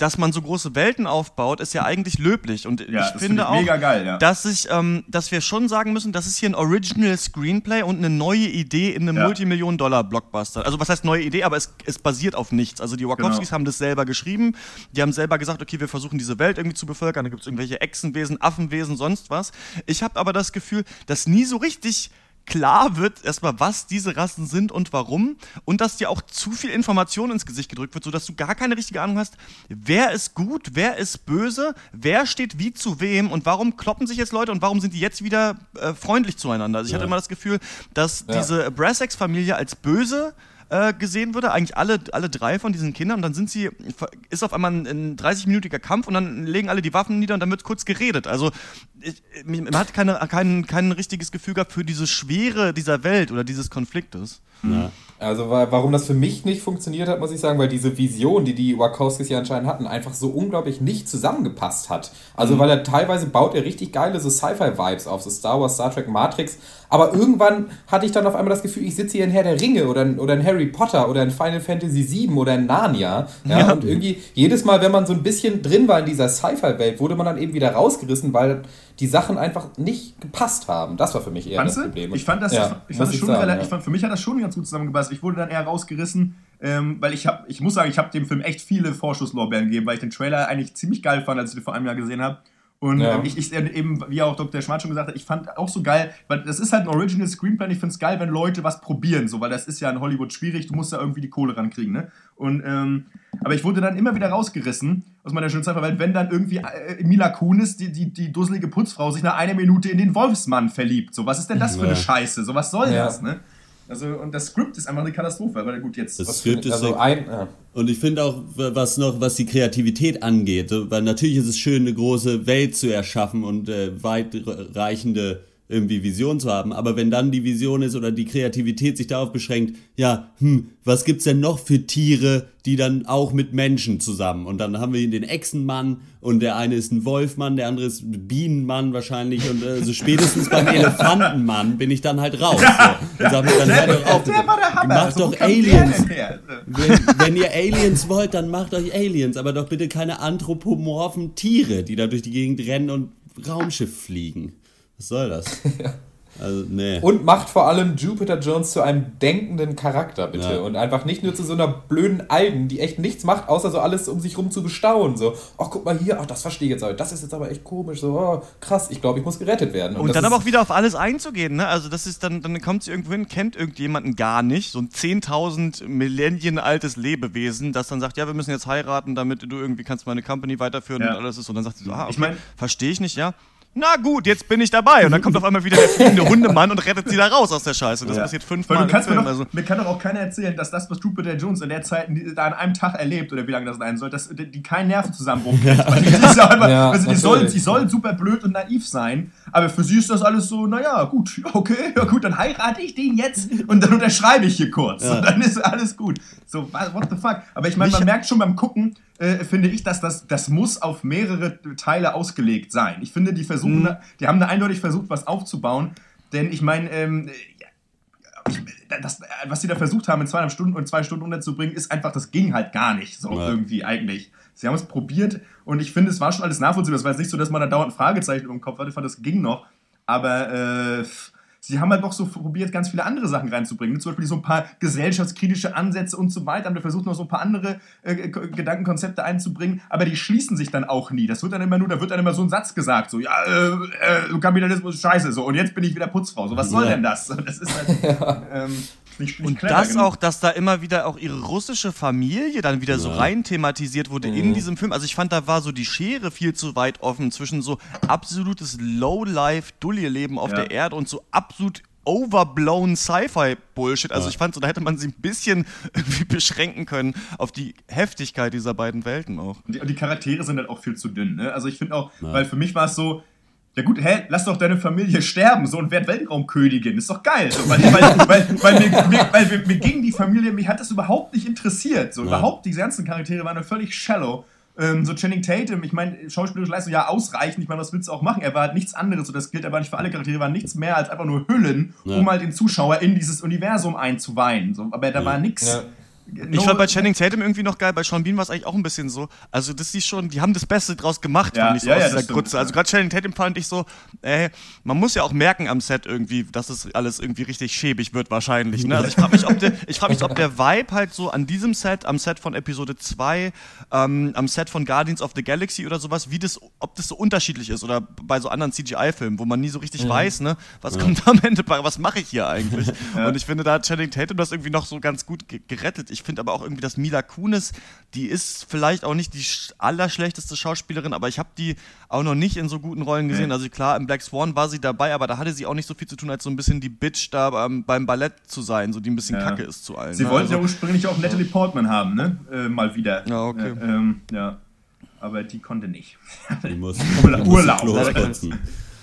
dass man so große Welten aufbaut, ist ja eigentlich löblich. Und ja, ich finde find ich auch, geil, ja. dass, ich, ähm, dass wir schon sagen müssen, das ist hier ein Original Screenplay und eine neue Idee in einem ja. Multimillionen-Dollar-Blockbuster. Also was heißt neue Idee, aber es, es basiert auf nichts. Also die Wachowskis genau. haben das selber geschrieben. Die haben selber gesagt, okay, wir versuchen diese Welt irgendwie zu bevölkern. Da gibt es irgendwelche Echsenwesen, Affenwesen, sonst was. Ich habe aber das Gefühl, dass nie so richtig klar wird erstmal, was diese Rassen sind und warum und dass dir auch zu viel Information ins Gesicht gedrückt wird, sodass du gar keine richtige Ahnung hast, wer ist gut, wer ist böse, wer steht wie zu wem und warum kloppen sich jetzt Leute und warum sind die jetzt wieder äh, freundlich zueinander. Also ich ja. hatte immer das Gefühl, dass ja. diese Brassex-Familie als böse äh, gesehen würde, eigentlich alle, alle drei von diesen Kindern, und dann sind sie, ist auf einmal ein, ein 30-minütiger Kampf und dann legen alle die Waffen nieder und dann wird kurz geredet. Also ich, man hat keine, kein, kein richtiges Gefühl gehabt für diese Schwere dieser Welt oder dieses Konfliktes. Ja. Also warum das für mich nicht funktioniert hat, muss ich sagen, weil diese Vision, die die Wachowskis ja anscheinend hatten, einfach so unglaublich nicht zusammengepasst hat. Also mhm. weil er teilweise baut er richtig geile so Sci-Fi-Vibes auf, so Star Wars, Star Trek, Matrix. Aber irgendwann hatte ich dann auf einmal das Gefühl, ich sitze hier in Herr der Ringe oder in, oder in Harry Potter oder in Final Fantasy VII oder in Narnia. Ja? ja? Und irgendwie jedes Mal, wenn man so ein bisschen drin war in dieser Sci-Fi-Welt, wurde man dann eben wieder rausgerissen, weil die Sachen einfach nicht gepasst haben. Das war für mich eher Fandest das Problem. Ich fand das, ja, ich fand das schon sagen, relativ, ja. ich fand, für mich hat das schon ganz gut zusammengepasst. Ich wurde dann eher rausgerissen, ähm, weil ich habe, ich muss sagen, ich habe dem Film echt viele Vorschusslorbeeren gegeben, weil ich den Trailer eigentlich ziemlich geil fand, als ich den vor einem Jahr gesehen habe. Und ja. ähm, ich, ich, eben, wie auch Dr. Schwarz schon gesagt hat, ich fand auch so geil, weil das ist halt ein Original Screenplay. Ich finde es geil, wenn Leute was probieren, so, weil das ist ja in Hollywood schwierig. Du musst da irgendwie die Kohle rankriegen, ne? Und ähm, aber ich wurde dann immer wieder rausgerissen aus meiner schönen Zeit, weil wenn dann irgendwie äh, Mila Kunis, die, die, die dusselige Putzfrau, sich nach einer Minute in den Wolfsmann verliebt. So, was ist denn das für eine Scheiße? So, was soll ja. das, ne? Also, und das Skript ist einfach eine Katastrophe, weil gut, jetzt. Das Skript ist also ein, ja. Und ich finde auch, was noch, was die Kreativität angeht, weil natürlich ist es schön, eine große Welt zu erschaffen und äh, weitreichende irgendwie Vision zu haben. Aber wenn dann die Vision ist oder die Kreativität sich darauf beschränkt, ja, hm, was gibt's denn noch für Tiere, die dann auch mit Menschen zusammen? Und dann haben wir den Echsenmann und der eine ist ein Wolfmann, der andere ist ein Bienenmann wahrscheinlich und äh, so spätestens beim Elefantenmann bin ich dann halt raus. So. Und sag mir, dann hört doch auf, macht doch Aliens. Wenn, wenn ihr Aliens wollt, dann macht euch Aliens, aber doch bitte keine anthropomorphen Tiere, die da durch die Gegend rennen und Raumschiff fliegen. Was soll das? ja. Also, nee. Und macht vor allem Jupiter Jones zu einem denkenden Charakter, bitte. Ja. Und einfach nicht nur zu so einer blöden Algen, die echt nichts macht, außer so alles um sich rum zu bestaunen. So, ach, guck mal hier, ach, das verstehe ich jetzt aber. Das ist jetzt aber echt komisch. So, oh, krass, ich glaube, ich muss gerettet werden. Und, und dann aber auch wieder auf alles einzugehen, ne? Also, das ist dann, dann kommt sie irgendwo hin, kennt irgendjemanden gar nicht. So ein 10.000 Millennien altes Lebewesen, das dann sagt, ja, wir müssen jetzt heiraten, damit du irgendwie kannst meine Company weiterführen ja. und alles ist. Und dann sagt sie so, ah, okay, ich mein, verstehe ich nicht, ja na gut, jetzt bin ich dabei. Und dann kommt auf einmal wieder der fliegende Hundemann und rettet sie da raus aus der Scheiße. Das ja. passiert fünfmal. Du kannst mir, doch, also. mir kann doch auch keiner erzählen, dass das, was Jupiter Jones in der Zeit da an einem Tag erlebt, oder wie lange das sein soll, dass die keinen Nervenzusammenbruch kriegt. Ja. Die, ja, also die, soll, die soll super blöd und naiv sein, aber für sie ist das alles so, naja, gut, okay, ja gut, dann heirate ich den jetzt und dann unterschreibe ich hier kurz. Und dann ist alles gut. So, what the fuck? Aber ich meine, man merkt schon beim Gucken, äh, finde ich, dass das, das muss auf mehrere Teile ausgelegt sein. Ich finde, die versuchen, mhm. die haben da eindeutig versucht, was aufzubauen. Denn ich meine, ähm, das, was sie da versucht haben, in zweieinhalb Stunden und zwei Stunden unterzubringen, ist einfach, das ging halt gar nicht so ja. irgendwie eigentlich. Sie haben es probiert und ich finde, es war schon alles nachvollziehbar. Es war jetzt nicht so, dass man da dauernd Fragezeichen im Kopf hatte. Ich fand, das ging noch. Aber äh, sie haben halt noch so probiert, ganz viele andere Sachen reinzubringen. Zum Beispiel so ein paar gesellschaftskritische Ansätze und so weiter. Haben wir versucht, noch so ein paar andere äh, Gedankenkonzepte einzubringen, aber die schließen sich dann auch nie. Das wird dann immer nur, da wird dann immer so ein Satz gesagt, so, ja, äh, äh, Kapitalismus ist scheiße, so, und jetzt bin ich wieder Putzfrau. So, was soll ja. denn das? Das ist halt, ähm, Nicht, nicht und das genug. auch, dass da immer wieder auch ihre russische Familie dann wieder ja. so rein thematisiert wurde mhm. in diesem Film. Also ich fand, da war so die Schere viel zu weit offen zwischen so absolutes Low-Life-Dulli-Leben auf ja. der Erde und so absolut overblown Sci-Fi-Bullshit. Also ja. ich fand so, da hätte man sie ein bisschen irgendwie beschränken können auf die Heftigkeit dieser beiden Welten auch. Und die, und die Charaktere sind halt auch viel zu dünn. Ne? Also ich finde auch, ja. weil für mich war es so, ja gut, hä, lass doch deine Familie sterben, so und werd Weltraumkönigin, ist doch geil. So, weil, weil, weil, weil, mir, mir, weil mir, mir ging die Familie, mich hat das überhaupt nicht interessiert. So, ja. überhaupt, diese ganzen Charaktere waren völlig shallow. Ähm, so Channing Tatum, ich meine, schauspielerische Leistung ja ausreichend, ich meine, was willst du auch machen? Er war halt nichts anderes, so das gilt aber nicht für alle Charaktere, war nichts mehr als einfach nur Hüllen, ja. um halt den Zuschauer in dieses Universum einzuweihen. So, aber da ja. war nichts. Ja ich fand bei Channing Tatum irgendwie noch geil, bei Sean Bean war es eigentlich auch ein bisschen so. Also, das ist schon, die haben das Beste draus gemacht, ja, fand ich so ja, aus ja, dieser Grütze. Also, gerade Channing Tatum fand ich so, ey, man muss ja auch merken am Set irgendwie, dass es alles irgendwie richtig schäbig wird, wahrscheinlich. Ne? Also, ich frage mich, ob der, ich frag mich, ob der Vibe halt so an diesem Set, am Set von Episode 2, ähm, am Set von Guardians of the Galaxy oder sowas, wie das, ob das so unterschiedlich ist oder bei so anderen CGI-Filmen, wo man nie so richtig mhm. weiß, ne, was kommt am Ende bei, was mache ich hier eigentlich? Und ich finde, da hat Channing Tatum das irgendwie noch so ganz gut gerettet. Ich finde aber auch irgendwie, dass Mila Kunis, die ist vielleicht auch nicht die allerschlechteste Schauspielerin, aber ich habe die auch noch nicht in so guten Rollen gesehen. Nee. Also klar, im Black Swan war sie dabei, aber da hatte sie auch nicht so viel zu tun, als so ein bisschen die Bitch da beim, beim Ballett zu sein, so die ein bisschen ja. kacke ist zu allen. Sie ne? wollten also, ja ursprünglich auch Natalie Portman haben, ne? Äh, mal wieder. Ja, okay. Äh, ähm, ja. Aber die konnte nicht. Die muss, Urlaub. Urlaub.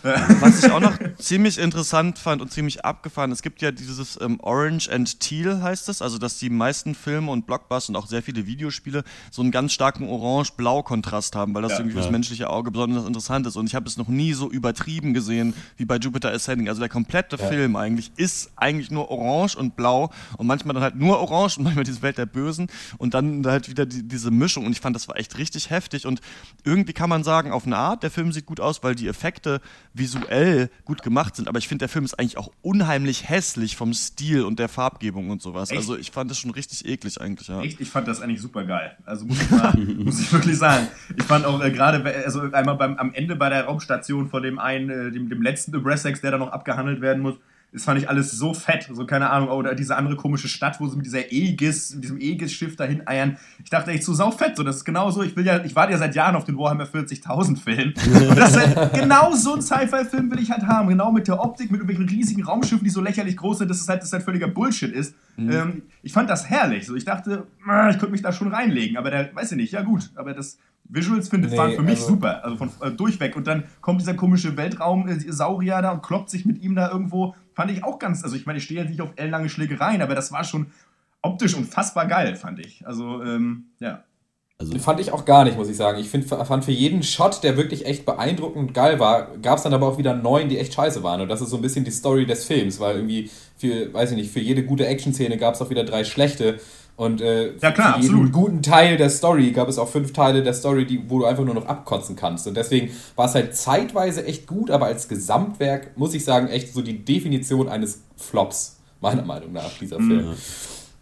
Was ich auch noch ziemlich interessant fand und ziemlich abgefahren, es gibt ja dieses ähm, Orange and Teal heißt es, also dass die meisten Filme und Blockbuster und auch sehr viele Videospiele so einen ganz starken Orange-Blau-Kontrast haben, weil das ja, irgendwie ja. fürs menschliche Auge besonders interessant ist. Und ich habe es noch nie so übertrieben gesehen wie bei Jupiter Ascending. Also der komplette ja. Film eigentlich ist eigentlich nur orange und blau und manchmal dann halt nur orange und manchmal diese Welt der Bösen und dann halt wieder die, diese Mischung. Und ich fand, das war echt richtig heftig. Und irgendwie kann man sagen, auf eine Art, der Film sieht gut aus, weil die Effekte visuell gut gemacht sind, aber ich finde, der Film ist eigentlich auch unheimlich hässlich vom Stil und der Farbgebung und sowas. Echt? Also ich fand das schon richtig eklig eigentlich, ja. Echt? Ich fand das eigentlich super geil. Also muss ich, mal, muss ich wirklich sagen. Ich fand auch äh, gerade, also einmal beim, am Ende bei der Raumstation von dem einen, äh, dem, dem letzten Abrassex, der da noch abgehandelt werden muss, das fand ich alles so fett. So, keine Ahnung, oder diese andere komische Stadt, wo sie mit dieser Aegis, mit diesem Aegis-Schiff dahin eiern. Ich dachte echt so sau fett. So, das ist genau so. Ich will ja, ich warte ja seit Jahren auf den Warhammer 40.000 Film. Und das ist halt, genau so ein Sci-Fi-Film will ich halt haben. Genau mit der Optik, mit irgendwelchen riesigen Raumschiffen, die so lächerlich groß sind, dass es halt, dass es halt völliger Bullshit ist. Mhm. Ähm, ich fand das herrlich. So, ich dachte, ich könnte mich da schon reinlegen. Aber der, weiß ich nicht, ja gut. Aber das, Visuals finde, nee, waren für mich also super, also von äh, durchweg. Und dann kommt dieser komische Weltraum-Saurier da und kloppt sich mit ihm da irgendwo. Fand ich auch ganz, also ich meine, ich stehe jetzt nicht auf ellenlange Schlägereien, aber das war schon optisch unfassbar geil, fand ich. Also, ähm, ja. Also fand ich auch gar nicht, muss ich sagen. Ich find, fand für jeden Shot, der wirklich echt beeindruckend geil war, gab es dann aber auch wieder neun, die echt scheiße waren. Und das ist so ein bisschen die Story des Films, weil irgendwie für, weiß ich nicht, für jede gute Action-Szene gab es auch wieder drei schlechte. Und äh, ja, klar, für jeden absolut. guten Teil der Story gab es auch fünf Teile der Story, die, wo du einfach nur noch abkotzen kannst. Und deswegen war es halt zeitweise echt gut, aber als Gesamtwerk muss ich sagen, echt so die Definition eines Flops, meiner Meinung nach, dieser mhm. Film.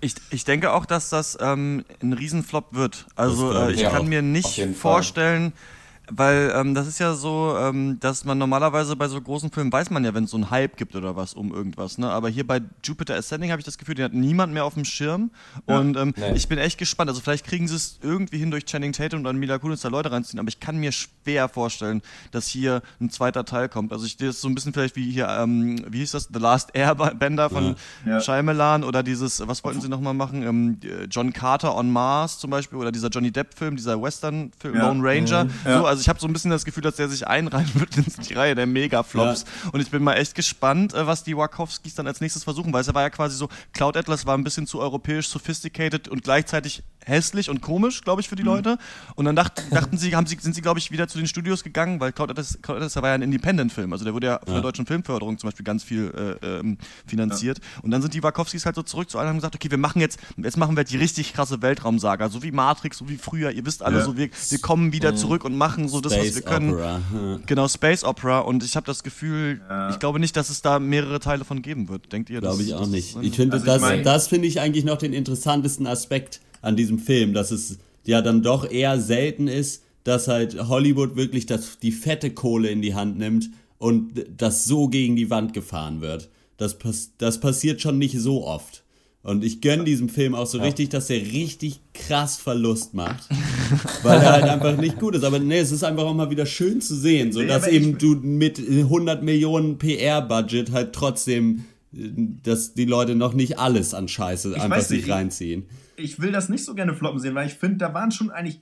Ich, ich denke auch, dass das ähm, ein Riesenflop wird. Also äh, ich kann mir nicht vorstellen, Fall weil ähm, das ist ja so, ähm, dass man normalerweise bei so großen Filmen weiß man ja, wenn es so einen Hype gibt oder was um irgendwas. Ne? Aber hier bei Jupiter Ascending habe ich das Gefühl, den hat niemand mehr auf dem Schirm. Ja, und ähm, nee. ich bin echt gespannt. Also vielleicht kriegen sie es irgendwie hin durch Channing Tatum und dann Mila Kunis da Leute reinziehen. Aber ich kann mir schwer vorstellen, dass hier ein zweiter Teil kommt. Also ich das ist so ein bisschen vielleicht wie hier, ähm, wie hieß das, The Last Airbender von ja. Shyamalan oder dieses, was wollten sie nochmal machen? Ähm, John Carter on Mars zum Beispiel oder dieser Johnny Depp-Film, dieser Western-Film, ja. Lone Ranger. Mhm. So, also ich habe so ein bisschen das Gefühl, dass der sich einreihen wird in die Reihe der Megaflops. Ja. Und ich bin mal echt gespannt, äh, was die Wachowskis dann als nächstes versuchen, weil es war ja quasi so, Cloud Atlas war ein bisschen zu europäisch sophisticated und gleichzeitig hässlich und komisch, glaube ich, für die mhm. Leute. Und dann dacht, dachten sie, haben sie, sind sie, glaube ich, wieder zu den Studios gegangen, weil Cloud Atlas, Cloud Atlas war ja ein Independent-Film. Also der wurde ja von der deutschen Filmförderung zum Beispiel ganz viel äh, ähm, finanziert. Ja. Und dann sind die Wachowskis halt so zurück zu allen und haben gesagt, okay, wir machen jetzt, jetzt machen wir die richtig krasse Weltraumsaga, so wie Matrix, so wie früher. Ihr wisst alle, ja. so wir, wir kommen wieder mhm. zurück und machen so das, Space was wir können. Opera. Genau, Space Opera. Und ich habe das Gefühl, ja. ich glaube nicht, dass es da mehrere Teile von geben wird. Denkt ihr? Glaube ich auch nicht. Ich finde, also das, das finde ich eigentlich noch den interessantesten Aspekt an diesem Film, dass es ja dann doch eher selten ist, dass halt Hollywood wirklich das, die fette Kohle in die Hand nimmt und das so gegen die Wand gefahren wird. Das, das passiert schon nicht so oft. Und ich gönne diesem Film auch so ja. richtig, dass er richtig krass Verlust macht. weil er halt einfach nicht gut ist. Aber nee, es ist einfach auch mal wieder schön zu sehen, so dass eben du mit 100 Millionen PR-Budget halt trotzdem, dass die Leute noch nicht alles an Scheiße ich einfach sich reinziehen. Ich, ich will das nicht so gerne floppen sehen, weil ich finde, da waren schon eigentlich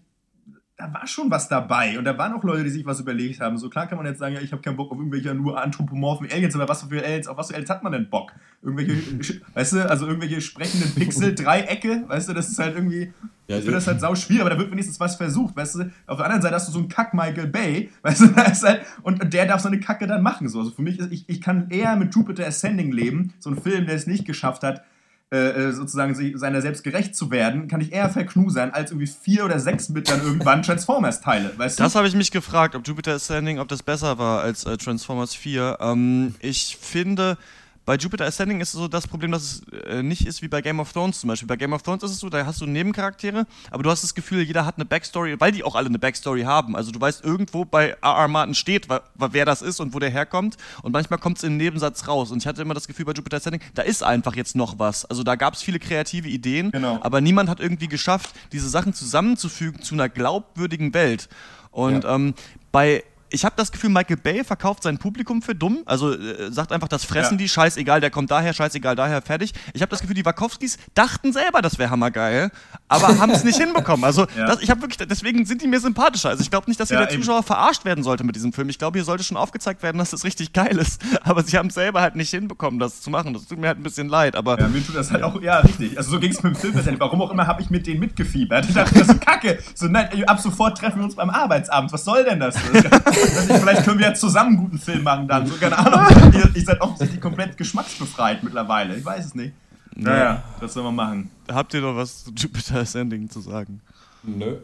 da war schon was dabei und da waren auch Leute, die sich was überlegt haben. So klar kann man jetzt sagen, ja, ich habe keinen Bock auf irgendwelche nur anthropomorphen Aliens, aber was für Aliens, auf was für Aliens hat man denn Bock? Irgendwelche, weißt du, also irgendwelche sprechenden Pixel, Dreiecke, weißt du, das ist halt irgendwie, ja, ich finde das halt sau schwierig, aber da wird wenigstens was versucht, weißt du. Auf der anderen Seite hast du so einen Kack Michael Bay, weißt du, da ist halt, und der darf so eine Kacke dann machen. So. Also für mich ist, ich, ich kann eher mit Jupiter Ascending leben, so ein Film, der es nicht geschafft hat, äh, äh, sozusagen seiner selbst gerecht zu werden, kann ich eher verknusern, als irgendwie vier oder sechs mit dann irgendwann Transformers-Teile. Weißt das habe ich mich gefragt, ob Jupiter Ascending, ob das besser war als äh, Transformers 4. Ähm, ich finde, bei Jupiter Ascending ist so das Problem, dass es äh, nicht ist wie bei Game of Thrones zum Beispiel. Bei Game of Thrones ist es so, da hast du Nebencharaktere, aber du hast das Gefühl, jeder hat eine Backstory, weil die auch alle eine Backstory haben. Also du weißt irgendwo bei R.R. Martin steht, wer das ist und wo der herkommt. Und manchmal kommt es in den Nebensatz raus. Und ich hatte immer das Gefühl bei Jupiter Ascending, da ist einfach jetzt noch was. Also da gab es viele kreative Ideen, genau. aber niemand hat irgendwie geschafft, diese Sachen zusammenzufügen zu einer glaubwürdigen Welt. Und ja. ähm, bei ich habe das Gefühl, Michael Bay verkauft sein Publikum für dumm. Also äh, sagt einfach, das fressen ja. die, scheißegal, der kommt daher, scheißegal, daher, fertig. Ich habe das Gefühl, die Wachowskis dachten selber, das wäre hammergeil, aber haben es nicht hinbekommen. Also ja. das, ich habe wirklich, deswegen sind die mir sympathischer. Also ich glaube nicht, dass hier ja, der Zuschauer eben. verarscht werden sollte mit diesem Film. Ich glaube, hier sollte schon aufgezeigt werden, dass das richtig geil ist. Aber sie haben es selber halt nicht hinbekommen, das zu machen. Das tut mir halt ein bisschen leid. Aber ja, mir tut das halt auch, ja, richtig. Also so ging es mit dem Film. Warum auch immer habe ich mit denen mitgefiebert. Ich dachte, das ist kacke. So, nein, ab sofort treffen wir uns beim Arbeitsabend. Was soll denn das? Vielleicht können wir ja zusammen einen guten Film machen dann. So, keine Ahnung. ihr, ihr seid offensichtlich komplett geschmacksbefreit mittlerweile. Ich weiß es nicht. Naja, was soll man machen? Habt ihr noch was zu Jupiter Ascending zu sagen? Nö.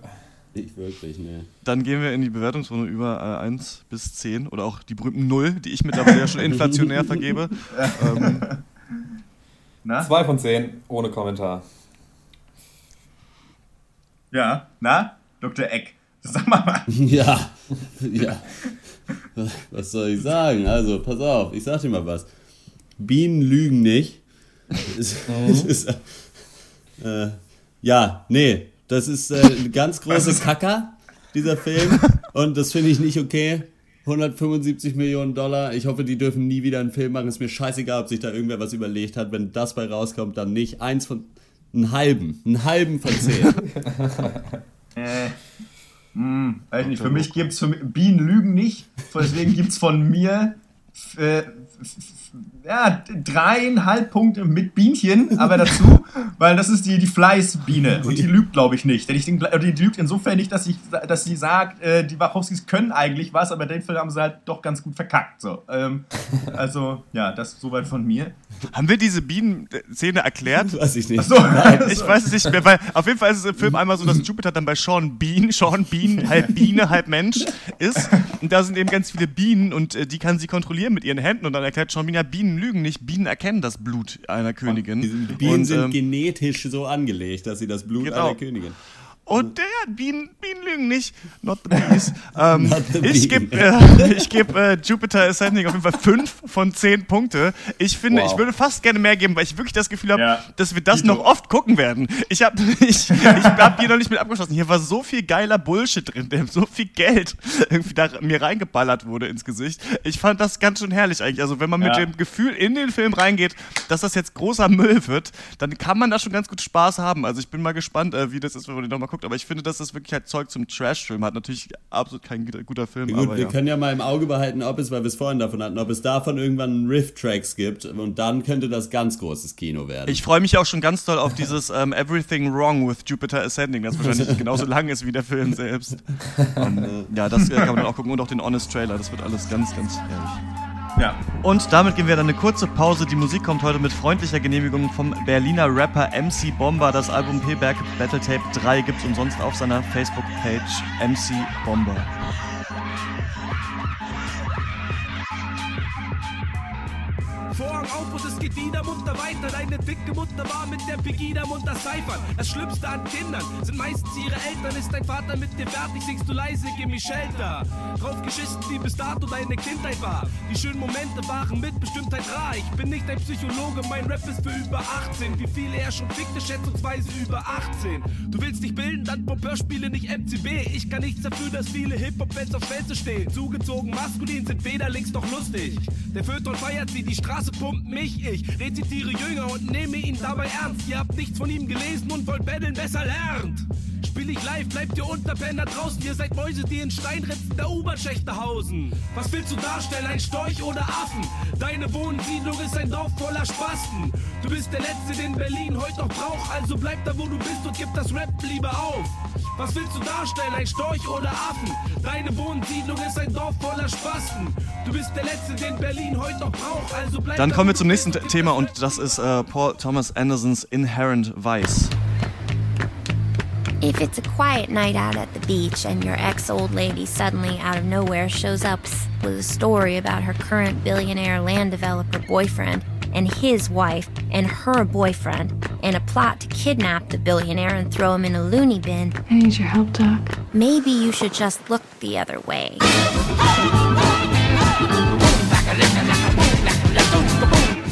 Nicht wirklich, ne. Dann gehen wir in die Bewertungsrunde über äh, 1 bis 10 oder auch die berühmten 0, die ich mittlerweile ja schon inflationär vergebe. ähm, na? 2 von 10, ohne Kommentar. Ja, na, Dr. Eck, sag mal mal. Ja, ja. Was soll ich sagen? Also, pass auf, ich sag dir mal was. Bienen lügen nicht. Mhm. ist, äh, ja, nee, das ist äh, ein ganz große Kacker, dieser Film. Und das finde ich nicht okay. 175 Millionen Dollar. Ich hoffe, die dürfen nie wieder einen Film machen. Ist mir scheißegal, ob sich da irgendwer was überlegt hat. Wenn das bei rauskommt, dann nicht. Eins von. Einen halben. Einen halben von zehn. Hm, weiß nicht, für mich gibt es Bienen lügen nicht, deswegen gibt es von mir äh, ja, dreieinhalb Punkte mit Bienchen, aber dazu, weil das ist die, die Fleißbiene und die lügt, glaube ich, nicht. Denn ich den, die lügt insofern nicht, dass, ich, dass sie sagt, äh, die Wachowskis können eigentlich was, aber den Film haben sie halt doch ganz gut verkackt. So. Ähm, also, ja, das soweit von mir. Haben wir diese Bienenszene erklärt? Weiß ich nicht. So, Nein, ich weiß es nicht mehr, weil auf jeden Fall ist es im Film einmal so, dass Jupiter dann bei Sean Bean, Sean Bean, halb Biene, halb Mensch ist. Und da sind eben ganz viele Bienen und äh, die kann sie kontrollieren mit ihren Händen. Und dann erklärt ja, Bienen lügen nicht, Bienen erkennen das Blut einer Königin. Die Bienen und, sind ähm, genetisch so angelegt, dass sie das Blut genau. einer Königin. Und ja, Bienen, Bienen lügen nicht. Not the bees. Ähm, Not the ich gebe äh, geb, äh, Jupiter Ascending auf jeden Fall 5 von 10 Punkte. Ich finde, wow. ich würde fast gerne mehr geben, weil ich wirklich das Gefühl habe, ja. dass wir das Dito. noch oft gucken werden. Ich habe ich, ich hab hier noch nicht mit abgeschlossen. Hier war so viel geiler Bullshit drin, der so viel Geld irgendwie da mir reingeballert wurde ins Gesicht. Ich fand das ganz schön herrlich eigentlich. Also wenn man mit ja. dem Gefühl in den Film reingeht, dass das jetzt großer Müll wird, dann kann man da schon ganz gut Spaß haben. Also ich bin mal gespannt, äh, wie das ist, wenn man den nochmal guckt geguckt, aber ich finde, dass das wirklich halt Zeug zum Trash-Film hat. Natürlich absolut kein guter Film. Ja, gut, wir ja. können ja mal im Auge behalten, ob es, weil wir es vorhin davon hatten, ob es davon irgendwann Riff-Tracks gibt und dann könnte das ganz großes Kino werden. Ich freue mich auch schon ganz doll auf dieses um, ähm, Everything Wrong with Jupiter Ascending, das wahrscheinlich genauso lang ist wie der Film selbst. Und, ja, das kann man dann auch gucken und auch den Honest Trailer. Das wird alles ganz, ganz herrlich. Ja. Und damit gehen wir dann eine kurze Pause. Die Musik kommt heute mit freundlicher Genehmigung vom Berliner Rapper MC Bomber. Das Album P-Berg Battle Tape 3 gibt es umsonst auf seiner Facebook-Page MC Bomber. Vorhang auf und es geht wieder munter weiter. Deine dicke Mutter war mit der Pegida munter Cyphern. Das Schlimmste an Kindern sind meistens ihre Eltern. Ist dein Vater mit dir fertig, singst du leise, gimme Shelter. Draufgeschissen, wie bis dato deine Kindheit war. Die schönen Momente waren mit Bestimmtheit rar. Ich bin nicht ein Psychologe, mein Rap ist für über 18. Wie viele er schon fickte, schätzungsweise über 18. Du willst dich bilden, dann Pompeur spiele nicht MCB. Ich kann nichts dafür, dass viele Hip-Hop-Fans auf Fenster stehen. Zugezogen maskulin sind weder links noch lustig. Der Föton feiert sie, die Straße pumpt mich. Ich rezitiere Jünger und nehme ihn dabei ernst. Ihr habt nichts von ihm gelesen und wollt betteln, besser lernt. Spiel ich live, bleibt ihr Unterpenner draußen. Ihr seid Mäuse, die in Steinritzen der U-Bahn-Schächte hausen. Was willst du darstellen, ein Storch oder Affen? Deine Wohnsiedlung ist ein Dorf voller Spasten. Du bist der Letzte, den Berlin heute noch braucht. Also bleib da, wo du bist und gib das Rap lieber auf. Was willst du darstellen, ein Storch oder Affen? Deine Wohnsiedlung ist ein Dorf voller Spasten. Du bist der Letzte, den Berlin heute noch braucht. Also bleib Dann da, kommen wo wir zum du nächsten bist Thema und das ist äh, Paul Thomas Andersons Inherent Vice. If it's a quiet night out at the beach and your ex old lady suddenly out of nowhere shows up with a story about her current billionaire land developer boyfriend and his wife and her boyfriend and a plot to kidnap the billionaire and throw him in a loony bin, I need your help, Doc. maybe you should just look the other way.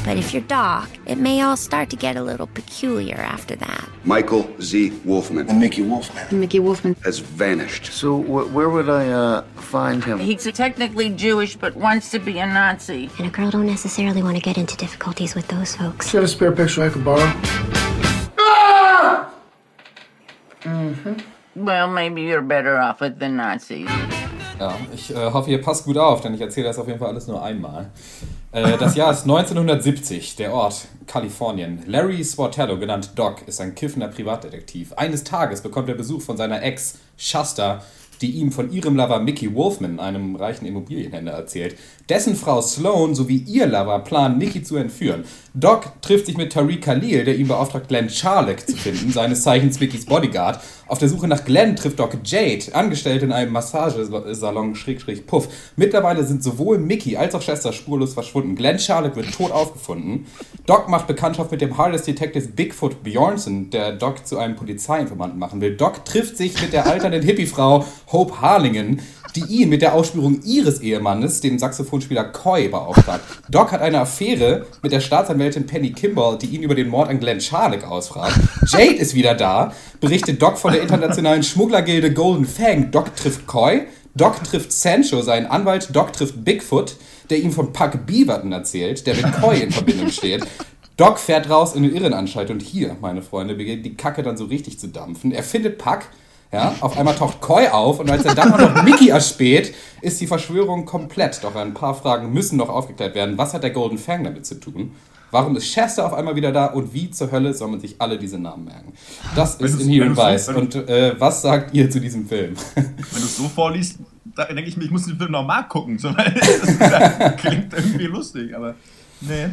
But if you're Doc, it may all start to get a little peculiar after that. Michael Z. Wolfman. And Mickey Wolfman Mickey Wolfman. has vanished. So wh- where would I uh, find him? He's technically Jewish, but wants to be a Nazi. And a girl don't necessarily want to get into difficulties with those folks. You got a spare picture I could borrow? Mm-hmm. Well, maybe you're better off with the Nazis. Ja, ich äh, hoffe, ihr passt gut auf, denn ich erzähle das auf jeden Fall alles nur einmal. Äh, das Jahr ist 1970, der Ort Kalifornien. Larry Swartello, genannt Doc, ist ein kiffender Privatdetektiv. Eines Tages bekommt er Besuch von seiner Ex, Shasta, die ihm von ihrem Lover Mickey Wolfman, einem reichen Immobilienhändler, erzählt. Dessen Frau Sloan sowie ihr Lover planen, Mickey zu entführen. Doc trifft sich mit Tariq Khalil, der ihm beauftragt, Glenn Charlock zu finden, seines Zeichens Mickys Bodyguard. Auf der Suche nach Glenn trifft Doc Jade, angestellt in einem Massagesalon Schrägstrich Puff. Mittlerweile sind sowohl Mickey als auch Chester spurlos verschwunden. Glenn Charlock wird tot aufgefunden. Doc macht Bekanntschaft mit dem Harless Detective Bigfoot Bjornson, der Doc zu einem Polizeiinformanten machen will. Doc trifft sich mit der alternden Hippiefrau Hope Harlingen, die ihn mit der Ausspürung ihres Ehemannes, dem Saxophonspieler Coy, beauftragt. Doc hat eine Affäre mit der Staatsanwältin Penny Kimball, die ihn über den Mord an Glenn Charlock ausfragt. Jade ist wieder da, berichtet Doc von der internationalen Schmugglergilde Golden Fang. Doc trifft Coy, Doc trifft Sancho, seinen Anwalt, Doc trifft Bigfoot, der ihm von Puck Beaverton erzählt, der mit Coy in Verbindung steht. Doc fährt raus in eine Irrenanstalt und hier, meine Freunde, beginnt die Kacke dann so richtig zu dampfen. Er findet Puck, ja, auf einmal taucht Coy auf und als er dann auch noch Mickey erspäht, ist die Verschwörung komplett. Doch ein paar Fragen müssen noch aufgeklärt werden. Was hat der Golden Fang damit zu tun? Warum ist Chester auf einmal wieder da und wie zur Hölle soll man sich alle diese Namen merken? Das ist du's so- Vice. Und äh, was sagt ihr zu diesem Film? Wenn du es so vorliest, da denke ich mir, ich muss den Film nochmal gucken. So, weil das klingt irgendwie lustig, aber nee.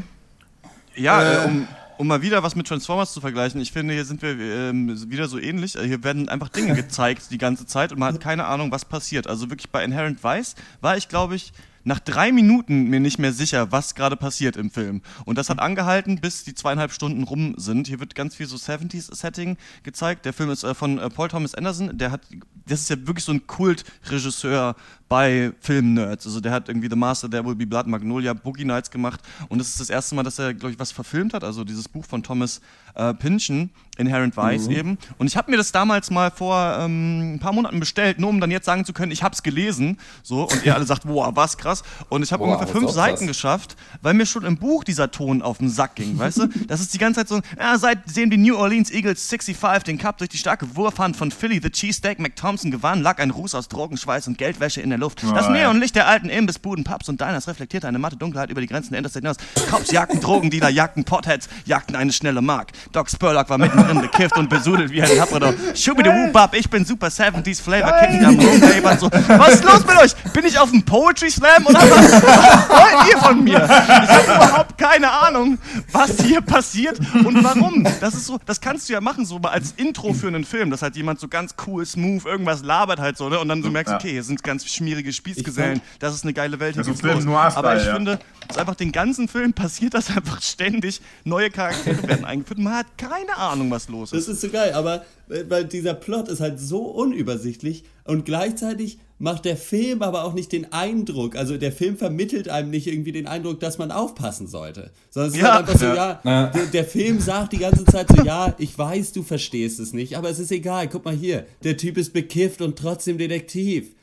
Ja, Äh. äh, um, um mal wieder was mit Transformers zu vergleichen, ich finde, hier sind wir ähm, wieder so ähnlich. Äh, Hier werden einfach Dinge gezeigt die ganze Zeit und man hat keine Ahnung, was passiert. Also wirklich bei Inherent Vice war ich, glaube ich, nach drei Minuten mir nicht mehr sicher, was gerade passiert im Film. Und das hat angehalten, bis die zweieinhalb Stunden rum sind. Hier wird ganz viel so 70s-Setting gezeigt. Der Film ist äh, von äh, Paul Thomas Anderson. Der hat, das ist ja wirklich so ein Kultregisseur bei Filmnerds. Also der hat irgendwie The Master, There Will Be Blood, Magnolia, Boogie Nights gemacht. Und das ist das erste Mal, dass er, glaube ich, was verfilmt hat. Also dieses Buch von Thomas äh, Pynchon, Inherent Vice Mhm. eben. Und ich habe mir das damals mal vor ähm, ein paar Monaten bestellt, nur um dann jetzt sagen zu können, ich habe es gelesen. So, und ihr alle sagt, wow, was krass. Und ich habe ungefähr fünf Seiten krass. geschafft, weil mir schon im Buch dieser Ton auf den Sack ging, weißt du? Das ist die ganze Zeit so, ja, seitdem die New Orleans Eagles 65 den Cup durch die starke Wurfhand von Philly the Cheesesteak McThompson gewann, lag ein Ruß aus Drogenschweiß und Geldwäsche in der Luft. Das Oh. Neonlicht der alten Imbissbuden, Pubs und Diners reflektierte eine matte Dunkelheit über die Grenzen der Interstate hinaus. Cops jagten Drogendealer, jagten Potheads, jagten eine schnelle Mark. Doc Spurlock war mittendrin bekifft und besudelt wie ein Labrador. Schubidi-Wubab, ich bin Super 70s Flavor Kicking am Rumbabe und so. Was ist los mit euch? Bin ich auf dem Poetry Slam oder was? Was wollt ihr von mir? Ich habe überhaupt keine Ahnung, was hier passiert und warum. Das ist so, das kannst du ja machen, so mal als Intro für einen Film, dass halt jemand so ganz cool, smooth, irgendwas labert halt so, ne? Und dann du merkst, okay, hier sind ganz schmierige Spießgesellen, das ist eine geile Welt, hier Also Film. Noir Aber ich ja. finde, es ist einfach den ganzen Film passiert das einfach ständig. Neue Charaktere werden eingeführt. Man hat keine Ahnung, was los ist. Das ist so geil, aber äh, weil dieser Plot ist halt so unübersichtlich und gleichzeitig macht der Film aber auch nicht den Eindruck, also der Film vermittelt einem nicht irgendwie den Eindruck, dass man aufpassen sollte. Sondern es ist Ja. halt einfach so, Ja. ja, der, der Film sagt die ganze Zeit so, ja, ich weiß, du verstehst es nicht, aber es ist egal, guck mal hier, der Typ ist bekifft und trotzdem Detektiv.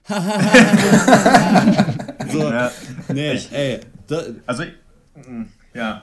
So, Ja. nee, Ich- ey, da, Also, ich- mm, ja.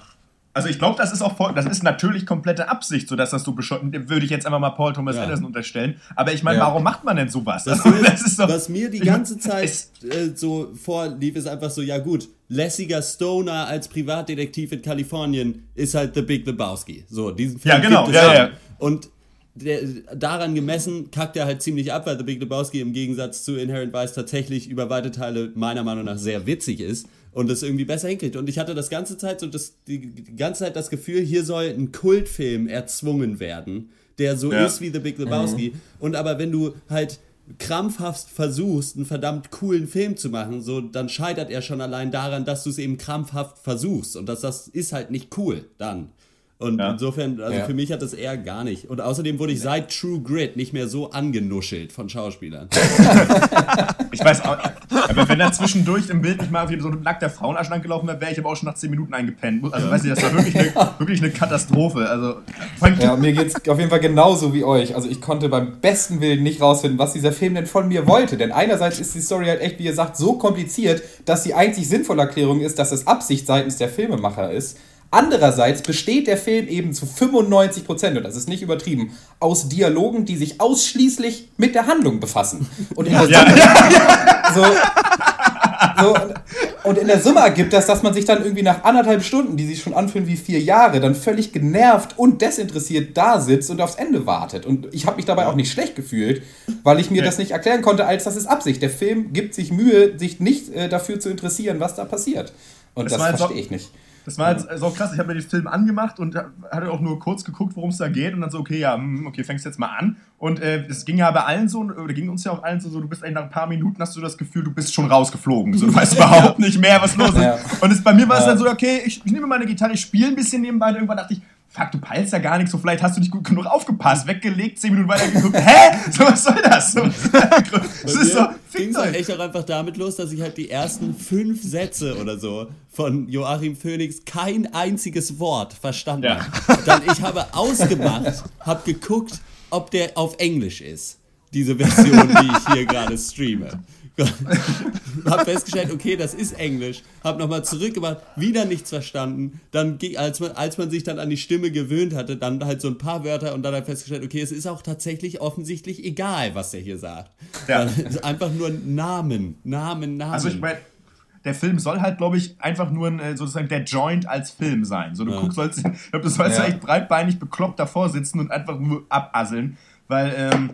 Also ich glaube, das ist auch voll, das ist natürlich komplette Absicht, so dass das so bescheuert, würde ich jetzt einfach mal Paul Thomas Ja. Anderson unterstellen. Aber ich meine, Ja. warum macht man denn sowas? Das, Also, mir, das ist doch, was mir die ganze Zeit äh, so vorlief, ist einfach so, ja gut, lässiger Stoner als Privatdetektiv in Kalifornien ist halt The Big Lebowski. So, diesen Film Ja, genau, gibt es ja, ja. Und der, daran gemessen kackt er halt ziemlich ab, weil The Big Lebowski im Gegensatz zu Inherent Vice tatsächlich über weite Teile meiner Meinung nach sehr witzig ist und es irgendwie besser hinkriegt. Und ich hatte das ganze Zeit so das, die, die ganze Zeit das Gefühl, hier soll ein Kultfilm erzwungen werden, der so Ja. ist wie The Big Lebowski. Und aber wenn du halt krampfhaft versuchst, einen verdammt coolen Film zu machen, so, dann scheitert er schon allein daran, dass du es eben krampfhaft versuchst. Und das, das ist halt nicht cool dann. Und Ja. insofern, also Ja. für mich hat das eher gar nicht. Und außerdem wurde ich seit True Grit nicht mehr so angenuschelt von Schauspielern. ich weiß auch, aber wenn da zwischendurch im Bild nicht mal wieder so ein nackter Frauenarsch lang gelaufen wäre, wäre ich aber auch schon nach 10 Minuten eingepennt. Also, weißt du, das war wirklich eine, wirklich eine Katastrophe. Also, Ja, mir geht's auf jeden Fall genauso wie euch. Also ich konnte beim besten Willen nicht rausfinden, was dieser Film denn von mir wollte. Denn einerseits ist die Story halt echt, wie ihr sagt, so kompliziert, dass die einzig sinnvolle Erklärung ist, dass es Absicht seitens der Filmemacher ist. Andererseits besteht der Film eben zu 95 Prozent, und das ist nicht übertrieben, aus Dialogen, die sich ausschließlich mit der Handlung befassen. Und in der Summe, so, so, und in der Summe ergibt das, dass man sich dann irgendwie nach anderthalb Stunden, die sich schon anfühlen wie vier Jahre, dann völlig genervt und desinteressiert da sitzt und aufs Ende wartet. Und ich habe mich dabei auch nicht schlecht gefühlt, weil ich mir das nicht erklären konnte, als das ist Absicht. Der Film gibt sich Mühe, sich nicht äh, dafür zu interessieren, was da passiert. Und Das das, verstehe ich nicht. Das war jetzt so krass, ich habe mir den Film angemacht und hatte auch nur kurz geguckt, worum es da geht und dann so, okay, ja, hm, okay, fängst jetzt mal an. Und äh, es ging ja bei allen so, oder ging uns ja auch allen so, so, du bist eigentlich nach ein paar Minuten hast du das Gefühl, du bist schon rausgeflogen. So, du weißt überhaupt nicht mehr, was los ist. Ja. Und es, bei mir war es Ja. dann so, okay, ich, ich nehme meine Gitarre, ich spiele ein bisschen nebenbei und irgendwann dachte ich, fuck, du peilst ja gar nichts, so vielleicht hast du nicht gut genug aufgepasst, weggelegt, zehn Minuten weiter geguckt, hä? So, was soll das? So, das ist so, ging es halt echt auch einfach damit los, dass ich halt die ersten fünf Sätze oder so von Joachim Phoenix kein einziges Wort verstanden Ja. habe. Dann ich habe ausgemacht, habe geguckt, ob der auf Englisch ist. Diese Version, die ich hier gerade streame. hab festgestellt, okay, das ist Englisch. Hab nochmal zurückgemacht, wieder nichts verstanden. Dann, als man, als man sich dann an die Stimme gewöhnt hatte, dann halt so ein paar Wörter und dann halt festgestellt, okay, es ist auch tatsächlich offensichtlich egal, was der hier sagt. Ja. Dann ist einfach nur Namen, Namen, Namen. Also ich meine, der Film soll halt, glaube ich, einfach nur ein, äh, sozusagen der Joint als Film sein. So, du Ja. guckst, sollst, ich glaube, du sollst Ja. echt breitbeinig bekloppt davor sitzen und einfach nur abasseln, weil, ähm, äh,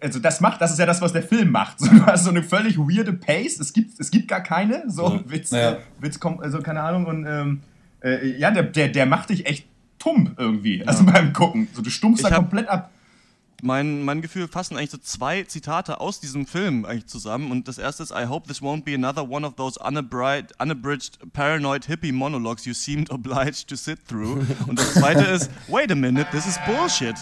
also das macht, das ist ja das, was der Film macht. So, du hast so eine völlig weirde Pace, es gibt, es gibt gar keine, so Ja. Witz, Ja. äh, Witz kommt, also keine Ahnung, und ähm, äh, ja, der, der, der macht dich echt tumm irgendwie, also beim Gucken. So, du stumpfst da komplett ab. Mein, mein Gefühl fassen eigentlich so zwei Zitate aus diesem Film eigentlich zusammen. Und das erste ist, I hope this won't be another one of those unabridged, unabridged paranoid hippie monologues you seemed obliged to sit through. Und das zweite ist, wait a minute, this is bullshit.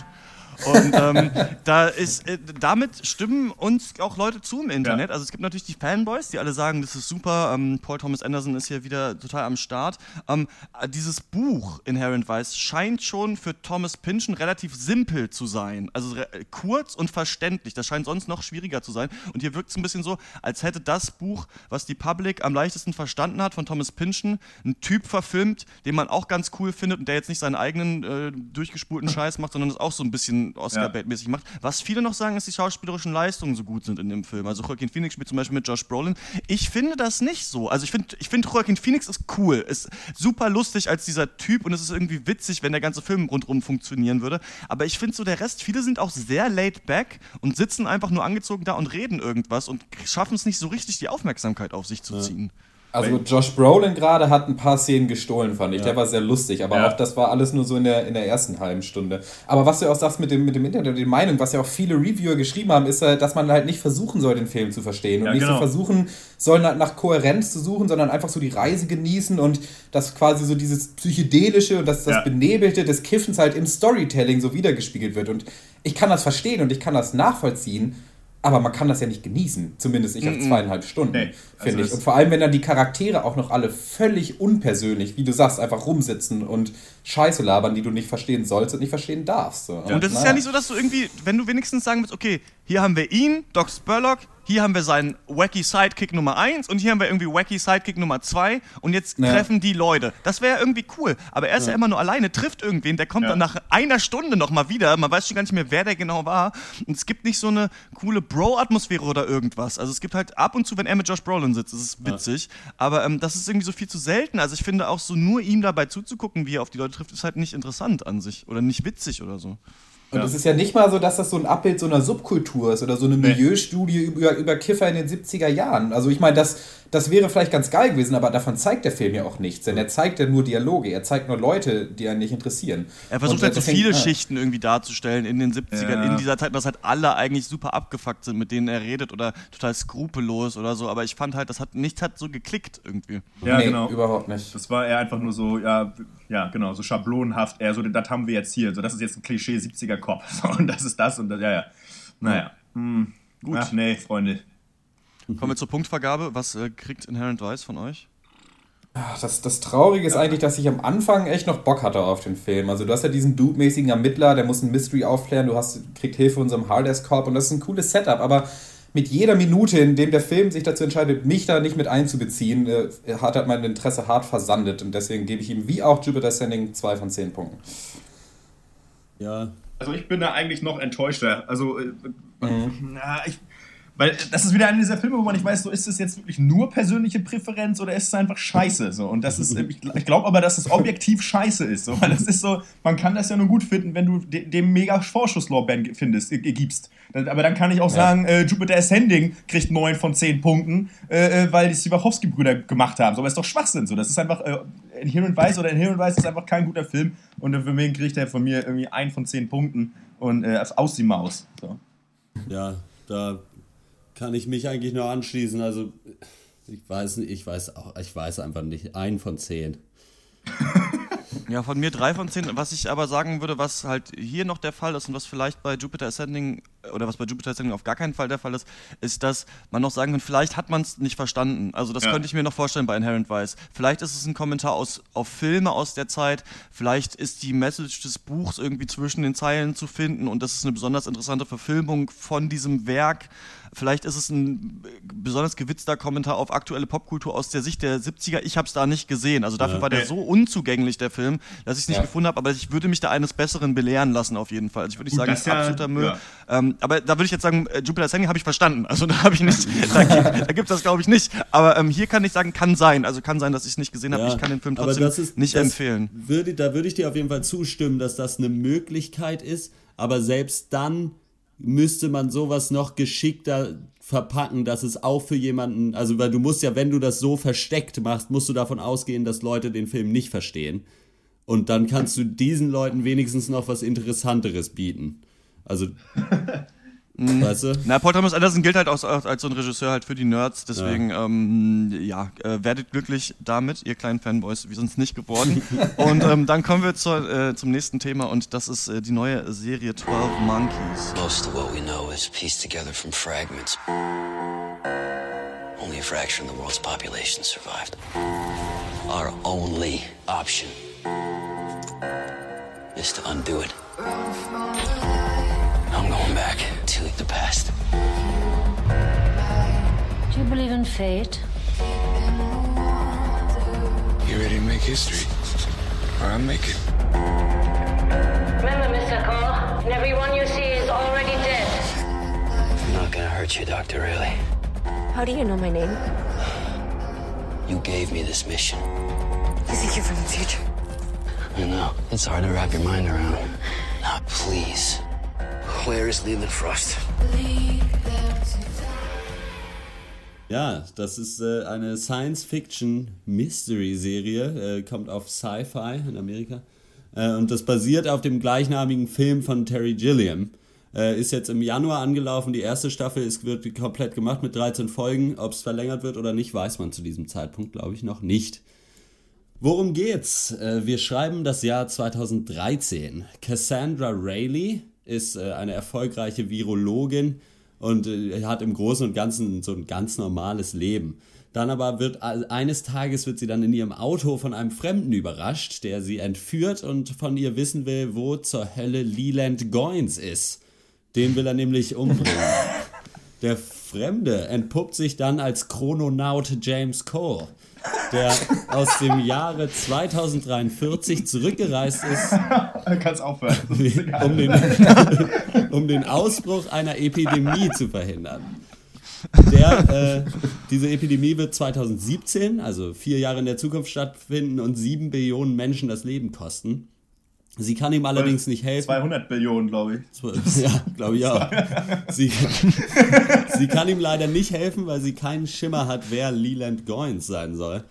Und ähm, da ist, äh, damit stimmen uns auch Leute zu im Internet. Also es gibt natürlich die Fanboys, die alle sagen, das ist super, ähm, Paul Thomas Anderson ist hier wieder total am Start. Ähm, äh, dieses Buch Inherent Vice scheint schon für Thomas Pynchon relativ simpel zu sein. Also re- kurz und verständlich. Das scheint sonst noch schwieriger zu sein. Und hier wirkt es ein bisschen so, als hätte das Buch, was die Public am leichtesten verstanden hat, von Thomas Pynchon, einen Typ verfilmt, den man auch ganz cool findet und der jetzt nicht seinen eigenen äh, durchgespulten Scheiß macht, sondern es auch so ein bisschen Oscar-Bait-mäßig macht. Was viele noch sagen, ist, die schauspielerischen Leistungen so gut sind in dem Film. Also Joaquin Phoenix spielt zum Beispiel mit Josh Brolin. Ich finde das nicht so. Also ich finde, ich finde Joaquin Phoenix ist cool, ist super lustig als dieser Typ und es ist irgendwie witzig, wenn der ganze Film rundherum funktionieren würde. Aber ich finde so der Rest, viele sind auch sehr laid back und sitzen einfach nur angezogen da und reden irgendwas und schaffen es nicht so richtig, die Aufmerksamkeit auf sich zu ziehen. Also Josh Brolin gerade hat ein paar Szenen gestohlen, fand ich. Ja. Der war sehr lustig, aber ja. auch das war alles nur so in der, in der ersten halben Stunde. Aber was du auch sagst mit dem, mit dem Internet, die Meinung, was ja auch viele Reviewer geschrieben haben, ist, dass man halt nicht versuchen soll, den Film zu verstehen. Und ja, nicht genau. so versuchen soll, nach Kohärenz zu suchen, sondern einfach so die Reise genießen und das quasi so dieses Psychedelische und das, das Benebelte des Kiffens halt im Storytelling so wiedergespiegelt wird. Und ich kann das verstehen und ich kann das nachvollziehen. Aber man kann das ja nicht genießen, zumindest nicht auf zweieinhalb Stunden, nee, also finde ich. Und vor allem, wenn dann die Charaktere auch noch alle völlig unpersönlich, wie du sagst, einfach rumsitzen und Scheiße labern, die du nicht verstehen sollst und nicht verstehen darfst. So. Ja. Und das ist ja nicht so, dass du irgendwie, wenn du wenigstens sagen willst, okay, hier haben wir ihn, Doc Spurlock, hier haben wir seinen wacky Sidekick Nummer 1 und hier haben wir irgendwie wacky Sidekick Nummer 2 und jetzt ja. treffen die Leute. Das wäre irgendwie cool. Aber er ist ja. ja. immer nur alleine, trifft irgendwen, der kommt ja. dann nach einer Stunde nochmal wieder. Man weiß schon gar nicht mehr, wer der genau war. Und es gibt nicht so eine coole Bro-Atmosphäre oder irgendwas. Also es gibt halt ab und zu, wenn er mit Josh Brolin sitzt, das ist witzig. Aber ähm, das ist irgendwie so viel zu selten. Also ich finde auch so nur ihm dabei zuzugucken, wie er auf die Leute trifft, ist halt nicht interessant an sich oder nicht witzig oder so. Und es ja. ist ja nicht mal so, dass das so ein Abbild so einer Subkultur ist oder so eine Milieustudie über, über Kiffer in den 70er Jahren. Also ich meine, das, das wäre vielleicht ganz geil gewesen, aber davon zeigt der Film ja auch nichts. Denn er zeigt ja nur Dialoge, er zeigt nur Leute, die einen nicht interessieren. Er versucht halt so viele hängt, Schichten irgendwie darzustellen in den 70ern, ja. in dieser Zeit, dass halt alle eigentlich super abgefuckt sind, mit denen er redet oder total skrupellos oder so. Aber ich fand halt, das hat nichts hat so geklickt irgendwie. Ja, nee, genau. Überhaupt nicht. Das war eher einfach nur so, ja, ja, genau, so schablonenhaft. Eher so, das haben wir jetzt hier. So, das ist jetzt ein Klischee 70er Kopf. So, und das ist das und das, ja, ja. Naja. Hm. Gut. Ach nee, Freunde. Kommen wir zur Punktvergabe. Was äh, kriegt Inherent Vice von euch? Das, das Traurige ist eigentlich, dass ich am Anfang echt noch Bock hatte auf den Film. Also du hast ja diesen Dude-mäßigen Ermittler, der muss ein Mystery aufklären, du hast, kriegt Hilfe von unserem Hard Corp und das ist ein cooles Setup, aber mit jeder Minute, in dem der Film sich dazu entscheidet, mich da nicht mit einzubeziehen, äh, hat er mein Interesse hart versandet und deswegen gebe ich ihm wie auch Jupiter Sending zwei von zehn Punkten. Ja. Also ich bin da eigentlich noch enttäuschter. Also äh, mhm. na, ich, weil das ist wieder einer dieser Filme, wo man nicht weiß, so ist es jetzt wirklich nur persönliche Präferenz oder ist es einfach scheiße? So. Und das ist, ich, glaube aber, dass es objektiv scheiße ist. So. Weil das ist so, man kann das ja nur gut finden, wenn du de dem mega Vorschusslorbeeren findest, äh, gibst. Aber dann kann ich auch ja. sagen, äh, Jupiter Ascending kriegt 9 von 10 Punkten, äh, äh, weil die Wachowski-Brüder gemacht haben. So, aber ist doch Schwachsinn. So. Das ist einfach, äh, Inherent Vice oder Inherent Vice ist einfach kein guter Film. Und für mich kriegt er von mir irgendwie 1 von 10 Punkten und äh, aus die Maus. So. Ja, da kann ich mich eigentlich nur anschließen. Also ich weiß nicht, ich weiß auch, ich weiß einfach nicht. Ein von zehn. Ja, von mir drei von zehn. Was ich aber sagen würde, was halt hier noch der Fall ist und was vielleicht bei Jupiter Ascending oder was bei Jupiter Ascending auf gar keinen Fall der Fall ist, ist, dass man noch sagen kann, vielleicht hat man es nicht verstanden. Also das ja. könnte ich mir noch vorstellen bei Inherent Vice. Vielleicht ist es ein Kommentar aus, auf Filme aus der Zeit, vielleicht ist die Message des Buchs irgendwie zwischen den Zeilen zu finden und das ist eine besonders interessante Verfilmung von diesem Werk. Vielleicht ist es ein besonders gewitzter Kommentar auf aktuelle Popkultur aus der Sicht der 70er. Ich habe es da nicht gesehen. Also dafür ja. war der so unzugänglich, der Film, dass ich es nicht ja. gefunden habe. Aber ich würde mich da eines Besseren belehren lassen, auf jeden Fall. Also ich würde nicht sagen, das ist absoluter Müll. Ähm, aber da würde ich jetzt sagen, äh, Jupiter Ascending habe ich verstanden. Also da habe ich nicht, da, da gibt es das glaube ich nicht. Aber ähm, hier kann ich sagen, kann sein. Also kann sein, dass ich es nicht gesehen habe. Ja. Ich kann den Film trotzdem ist, nicht empfehlen. Würde, da würde ich dir auf jeden Fall zustimmen, dass das eine Möglichkeit ist. Aber selbst dann müsste man sowas noch geschickter verpacken, dass es auch für jemanden, also weil du musst ja, wenn du das so versteckt machst, musst du davon ausgehen, dass Leute den Film nicht verstehen. Und dann kannst du diesen Leuten wenigstens noch was Interessanteres bieten. Also Mhm. Weißt du? Na, Paul Thomas Anderson gilt halt auch als so ein Regisseur halt für die Nerds, deswegen ja, ähm, ja äh, werdet glücklich damit, ihr kleinen Fanboys, wir sind es nicht geworden. und ähm, dann kommen wir zur, äh, zum nächsten Thema und das ist äh, die neue Serie 12 Monkeys. Most of what we know is pieced together from fragments. Only a fraction of the world's population survived. Our only option is to undo it. The past. Do you believe in fate? You ready to make history? Or I'll make it. Remember, Mr. Cole, and everyone you see is already dead. I'm not gonna hurt you, Dr. Riley. How do you know my name? You gave me this mission. You think you're from the future? I know. It's hard to wrap your mind around. Now, please. Where is Leland Frost? Ja, das ist äh, eine Science-Fiction-Mystery-Serie, äh, kommt auf Sci-Fi in Amerika. Äh, und das basiert auf dem gleichnamigen Film von Terry Gilliam. Äh, ist jetzt im Januar angelaufen. Die erste Staffel ist, wird komplett gemacht mit 13 Folgen. Ob es verlängert wird oder nicht, weiß man zu diesem Zeitpunkt, glaube ich, noch nicht. Worum geht's? Äh, wir schreiben das Jahr 2013. Cassandra Rayleigh ist äh, eine erfolgreiche Virologin und äh, hat im Großen und Ganzen so ein ganz normales Leben. Dann aber wird eines Tages wird sie dann in ihrem Auto von einem Fremden überrascht, der sie entführt und von ihr wissen will, wo zur Hölle Leland Goins ist. Den will er nämlich umbringen. Der Fremde entpuppt sich dann als Chrononaut James Cole, der aus dem Jahre 2043 zurückgereist ist. Kannst aufhören. Um den, um den Ausbruch einer Epidemie zu verhindern. Der, äh, diese Epidemie wird 2017, also vier Jahre in der Zukunft stattfinden und sieben Billionen Menschen das Leben kosten. Sie kann ihm allerdings nicht helfen. 200 Billionen, glaube ich. Ja, glaube ich auch. Sie, sie kann ihm leider nicht helfen, weil sie keinen Schimmer hat, wer Leland Goins sein soll.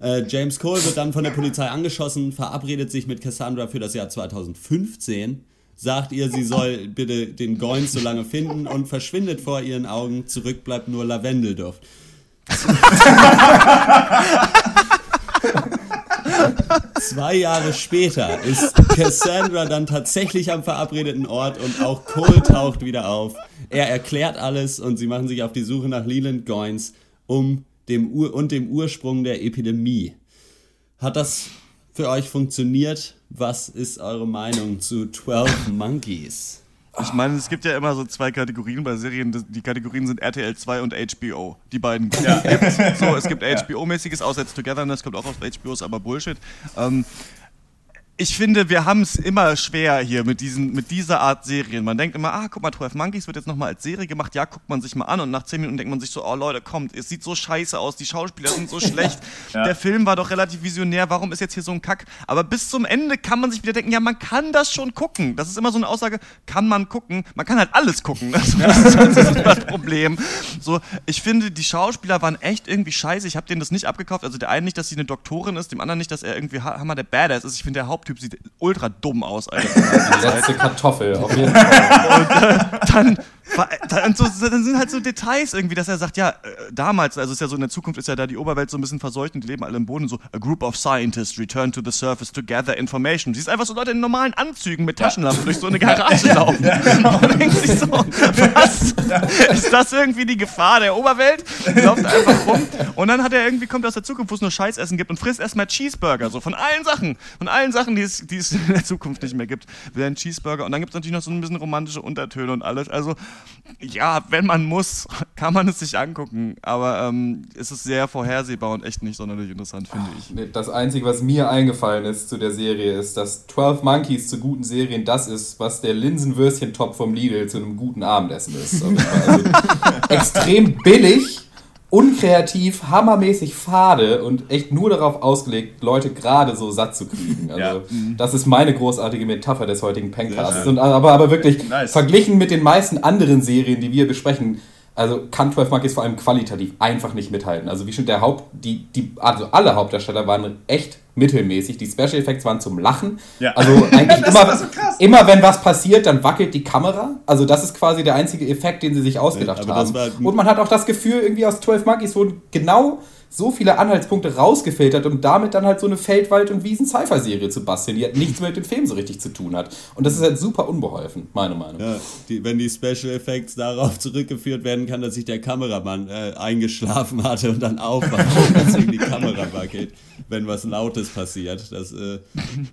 Äh, James Cole wird dann von der Polizei angeschossen, verabredet sich mit Cassandra für das Jahr 2015, sagt ihr, sie soll bitte den Goins so lange finden und verschwindet vor ihren Augen. Zurück bleibt nur Lavendelduft. Zwei Jahre später ist Cassandra dann tatsächlich am verabredeten Ort und auch Cole taucht wieder auf. Er erklärt alles und sie machen sich auf die Suche nach Leland Goins um dem Ur und dem Ursprung der Epidemie. Hat das für euch funktioniert? Was ist eure Meinung zu 12 Monkeys? Ich meine, es gibt ja immer so zwei Kategorien bei Serien. Die Kategorien sind RTL 2 und HBO. Die beiden ja. gibt's. So, es gibt HBO-mäßiges, außer jetzt Togetherness, kommt auch auf HBO, ist aber Bullshit. Ähm, ich finde, wir haben es immer schwer hier mit, diesen, mit dieser Art Serien. Man denkt immer, ah, guck mal, 12 Monkeys wird jetzt nochmal als Serie gemacht. Ja, guckt man sich mal an und nach 10 Minuten denkt man sich so, oh Leute, kommt, es sieht so scheiße aus, die Schauspieler sind so schlecht. ja. Der Film war doch relativ visionär, warum ist jetzt hier so ein Kack? Aber bis zum Ende kann man sich wieder denken, ja, man kann das schon gucken. Das ist immer so eine Aussage, kann man gucken. Man kann halt alles gucken. Das, das, das ist das Problem. So, ich finde, die Schauspieler waren echt irgendwie scheiße. Ich habe denen das nicht abgekauft. Also der eine nicht, dass sie eine Doktorin ist, dem anderen nicht, dass er irgendwie Hammer der Badass ist. Ich finde, der Haupttyp sieht ultra dumm aus, Alter. Die letzte Kartoffel, auf jeden Fall. Und äh, dann, dann, so, dann, sind halt so Details irgendwie, dass er sagt, ja, äh, damals, also ist ja so in der Zukunft ist ja da die Oberwelt so ein bisschen verseucht und die leben alle im Boden, so a group of scientists return to the surface to gather information. Siehst einfach so Leute in normalen Anzügen mit Taschenlampen ja. durch so eine Garage laufen. Ja. Und denkt sich so, was? Ist das irgendwie die Gefahr der Oberwelt? Läuft einfach rum. Und dann hat er irgendwie, kommt aus der Zukunft, wo es nur Scheißessen gibt und frisst erstmal Cheeseburger, so von allen Sachen. Von allen Sachen, die es, die es in der Zukunft nicht mehr gibt. Will ein Cheeseburger. Und dann gibt es natürlich noch so ein bisschen romantische Untertöne und alles. Also, ja, wenn man muss, kann man es sich angucken. Aber ähm, es ist sehr vorhersehbar und echt nicht sonderlich interessant, finde ich. Das Einzige, was mir eingefallen ist zu der Serie, ist, dass 12 Monkeys zu guten Serien das ist, was der Linsenwürstchen-Top vom Lidl zu einem guten Abendessen ist. Also, extrem billig unkreativ, hammermäßig fade und echt nur darauf ausgelegt, Leute gerade so satt zu kriegen. Also, ja. das ist meine großartige Metapher des heutigen Pencasts. Und aber, aber wirklich nice. verglichen mit den meisten anderen Serien, die wir besprechen, also kann 12 Monkeys vor allem qualitativ einfach nicht mithalten. Also wie schon der Haupt, die, die, also alle Hauptdarsteller waren echt mittelmäßig. Die Special Effects waren zum Lachen. Ja. Also eigentlich immer, so immer wenn was passiert, dann wackelt die Kamera. Also das ist quasi der einzige Effekt, den sie sich ausgedacht ja, haben. Und man hat auch das Gefühl, irgendwie aus 12 Monkeys wurden genau so viele Anhaltspunkte rausgefiltert, um damit dann halt so eine Feldwald- und Wiesen-Cypher-Serie zu basteln, die halt nichts mehr mit dem Film so richtig zu tun hat. Und das ist halt super unbeholfen, meine Meinung. Ja, die, wenn die Special Effects darauf zurückgeführt werden kann, dass sich der Kameramann äh, eingeschlafen hatte und dann aufwacht, deswegen die Kamera wackelt, wenn was Lautes passiert. Das äh,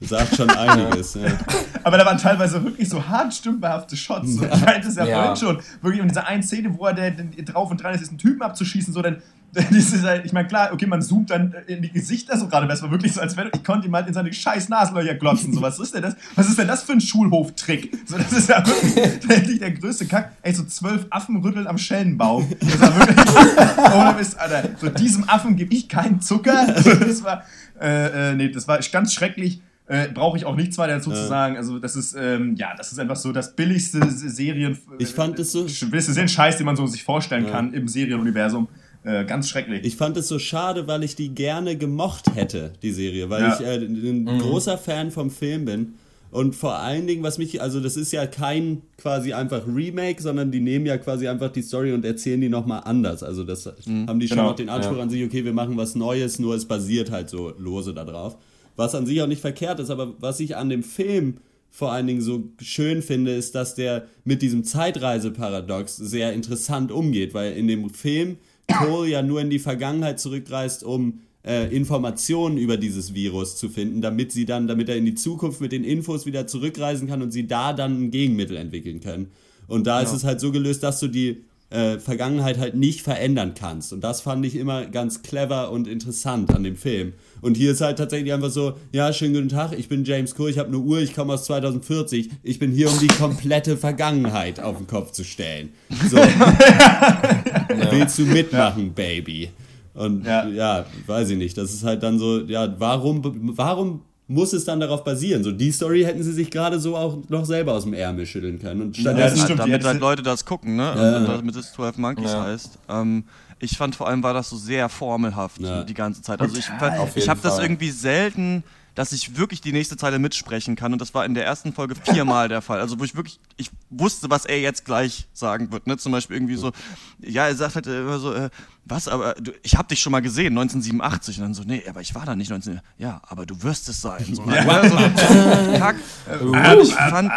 sagt schon einiges. Ja. Aber da waren teilweise wirklich so hart stümperhafte Shots. So, ich meinte es ja, ja. vorhin schon. Wirklich in dieser einen Szene, wo er der, der, drauf und dran ist, diesen Typen abzuschießen, so dann halt, ich meine, klar, okay, man zoomt dann in die Gesichter so gerade, es war wirklich so, als wenn ich konnte ihm halt in seine scheiß Nasenlöcher glotzen. So, was ist denn das? Was ist denn das für ein Schulhoftrick? So, das ist ja wirklich der größte Kack. Ey, so zwölf Affen rütteln am Schellenbaum. Das war wirklich, ohne Mist, Alter. So, diesem Affen gebe ich keinen Zucker. Also, das war, äh, äh, nee, das war ganz schrecklich. Äh, Brauche ich auch nichts weiter dazu äh. zu sagen. Also, das ist, ähm, ja, das ist einfach so das billigste Serien. Ich fand es so. Billigste Serien-Scheiß, den man so sich vorstellen ja. kann im Serienuniversum. Äh, ganz schrecklich. Ich fand es so schade, weil ich die gerne gemocht hätte, die Serie, weil ja. ich äh, ein mhm. großer Fan vom Film bin. Und vor allen Dingen, was mich, also das ist ja kein quasi einfach Remake, sondern die nehmen ja quasi einfach die Story und erzählen die nochmal anders. Also das mhm, haben die genau, schon auch den Anspruch ja. an sich, okay, wir machen was Neues, nur es basiert halt so lose da drauf. Was an sich auch nicht verkehrt ist, aber was ich an dem Film vor allen Dingen so schön finde, ist, dass der mit diesem Zeitreiseparadox sehr interessant umgeht, weil in dem Film Cole ja nur in die Vergangenheit zurückreist, um äh, Informationen über dieses Virus zu finden, damit sie dann, damit er in die Zukunft mit den Infos wieder zurückreisen kann und sie da dann ein Gegenmittel entwickeln können. Und da ja. ist es halt so gelöst, dass du die äh, Vergangenheit halt nicht verändern kannst. Und das fand ich immer ganz clever und interessant an dem Film. Und hier ist halt tatsächlich einfach so, ja, schönen guten Tag, ich bin James Cool, ich habe eine Uhr, ich komme aus 2040, ich bin hier, um die komplette Vergangenheit auf den Kopf zu stellen. So. ja. Willst du mitmachen, ja. Baby? Und ja. ja. weiß ich nicht. Das ist halt dann so, ja, warum, warum muss es dann darauf basieren? So, die Story hätten sie sich gerade so auch noch selber aus dem Ärmel schütteln können. Und ja, stimmt, damit halt Leute das gucken, ne? Ja. Und damit es 12 Monkeys ja. heißt. Ähm, ich fand vor allem war das so sehr formelhaft ja. die ganze Zeit. Also ich, ich habe das irgendwie selten dass ich wirklich die nächste Zeile mitsprechen kann. Und das war in der ersten Folge viermal der Fall. Also wo ich wirklich, ich wusste, was er jetzt gleich sagen wird. Ne? Zum Beispiel irgendwie so, ja, er sagt halt immer so, äh, was, aber du, ich habe dich schon mal gesehen, 1987. Und dann so, nee, aber ich war da nicht 19. Ja, aber du wirst es sein. So, ja. Ne? so, Kack. Und ich fand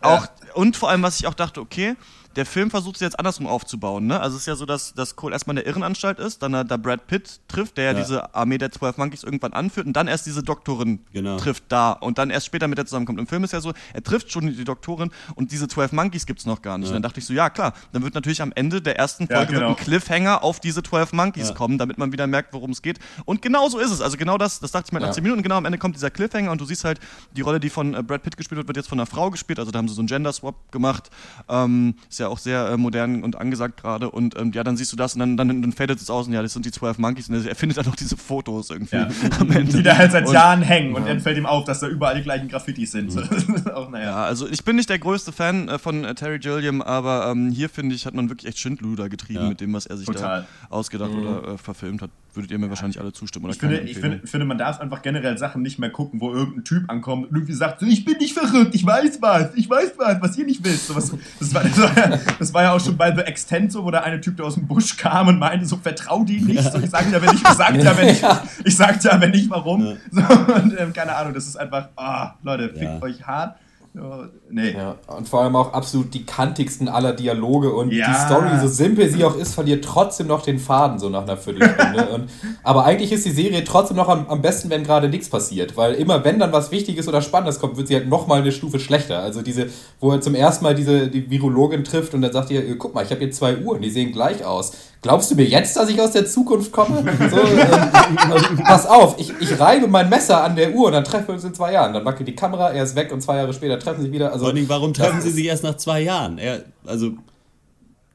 auch, und vor allem, was ich auch dachte, okay, der Film versucht es jetzt andersrum aufzubauen. Ne? Also es ist ja so, dass, dass Cole erstmal in der Irrenanstalt ist, dann da Brad Pitt trifft, der ja, diese Armee der Twelve Monkeys irgendwann anführt und dann erst diese Doktorin genau. trifft da und dann erst später mit der zusammenkommt. Im Film ist ja so, er trifft schon die Doktorin und diese Twelve Monkeys gibt es noch gar nicht. Ja. Und dann dachte ich so, ja klar, dann wird natürlich am Ende der ersten Folge ja, genau. ein Cliffhanger auf diese Twelve Monkeys kommen, damit man wieder merkt, worum es geht. Und genau so ist es. Also genau das, das dachte ich mir nach 10 Minuten und genau am Ende kommt dieser Cliffhanger und du siehst halt, die Rolle, die von äh, Brad Pitt gespielt wird, wird jetzt von einer Frau gespielt. Also da haben sie so einen Gender-Swap gemacht. Ähm, ist ja auch sehr äh, modern und angesagt gerade und ähm, ja, dann siehst du das und dann, dann, dann fadet es aus und ja, das sind die 12 Monkeys und er findet dann noch diese Fotos irgendwie ja. am Ende. Die da halt seit und, Jahren hängen und dann fällt ihm auf, dass da überall die gleichen Graffitis sind. Mhm. auch, naja. Ja, also ich bin nicht der größte Fan äh, von äh, Terry Gilliam, aber ähm, hier finde ich, hat man wirklich echt Schindluder getrieben ja. mit dem, was er sich Total. da ausgedacht mhm. oder äh, verfilmt hat. Würdet ihr mir wahrscheinlich alle zustimmen? Oder ich, finde, ich finde, finde, man darf einfach generell Sachen nicht mehr gucken, wo irgendein Typ ankommt und irgendwie sagt, so, ich bin nicht verrückt, ich weiß was, ich weiß was, was ihr nicht wisst. So was, das, war, das, war ja, das, war, ja, auch schon bei The Extent so, wo der eine Typ, der aus dem Busch kam und meinte, so vertrau die nicht. So, ich sag ja, wenn ich, ich sag ja, wenn ich, ich sag ja, wenn nicht, warum. So, und ähm, keine Ahnung, das ist einfach, ah, oh, Leute, fickt ja. euch hart. Ja, nee. Ja, und vor allem auch absolut die kantigsten aller Dialoge und ja. die Story, so simpel sie auch ist, verliert trotzdem noch den Faden so nach einer Viertelstunde. und, aber eigentlich ist die Serie trotzdem noch am, am besten, wenn gerade nichts passiert, weil immer wenn dann was Wichtiges oder Spannendes kommt, wird sie halt nochmal eine Stufe schlechter. Also diese, wo er zum ersten Mal diese die Virologin trifft und dann sagt ihr, guck mal, ich habe hier zwei Uhren, die sehen gleich aus glaubst du mir jetzt, dass ich aus der Zukunft komme? So, ähm, pass auf, ich, ich reibe mein Messer an der Uhr und dann treffen wir uns in zwei Jahren. Dann wackelt die Kamera, er ist weg und zwei Jahre später treffen sie sich wieder. Also, Vor allem, warum treffen sie sich erst nach zwei Jahren? Er, also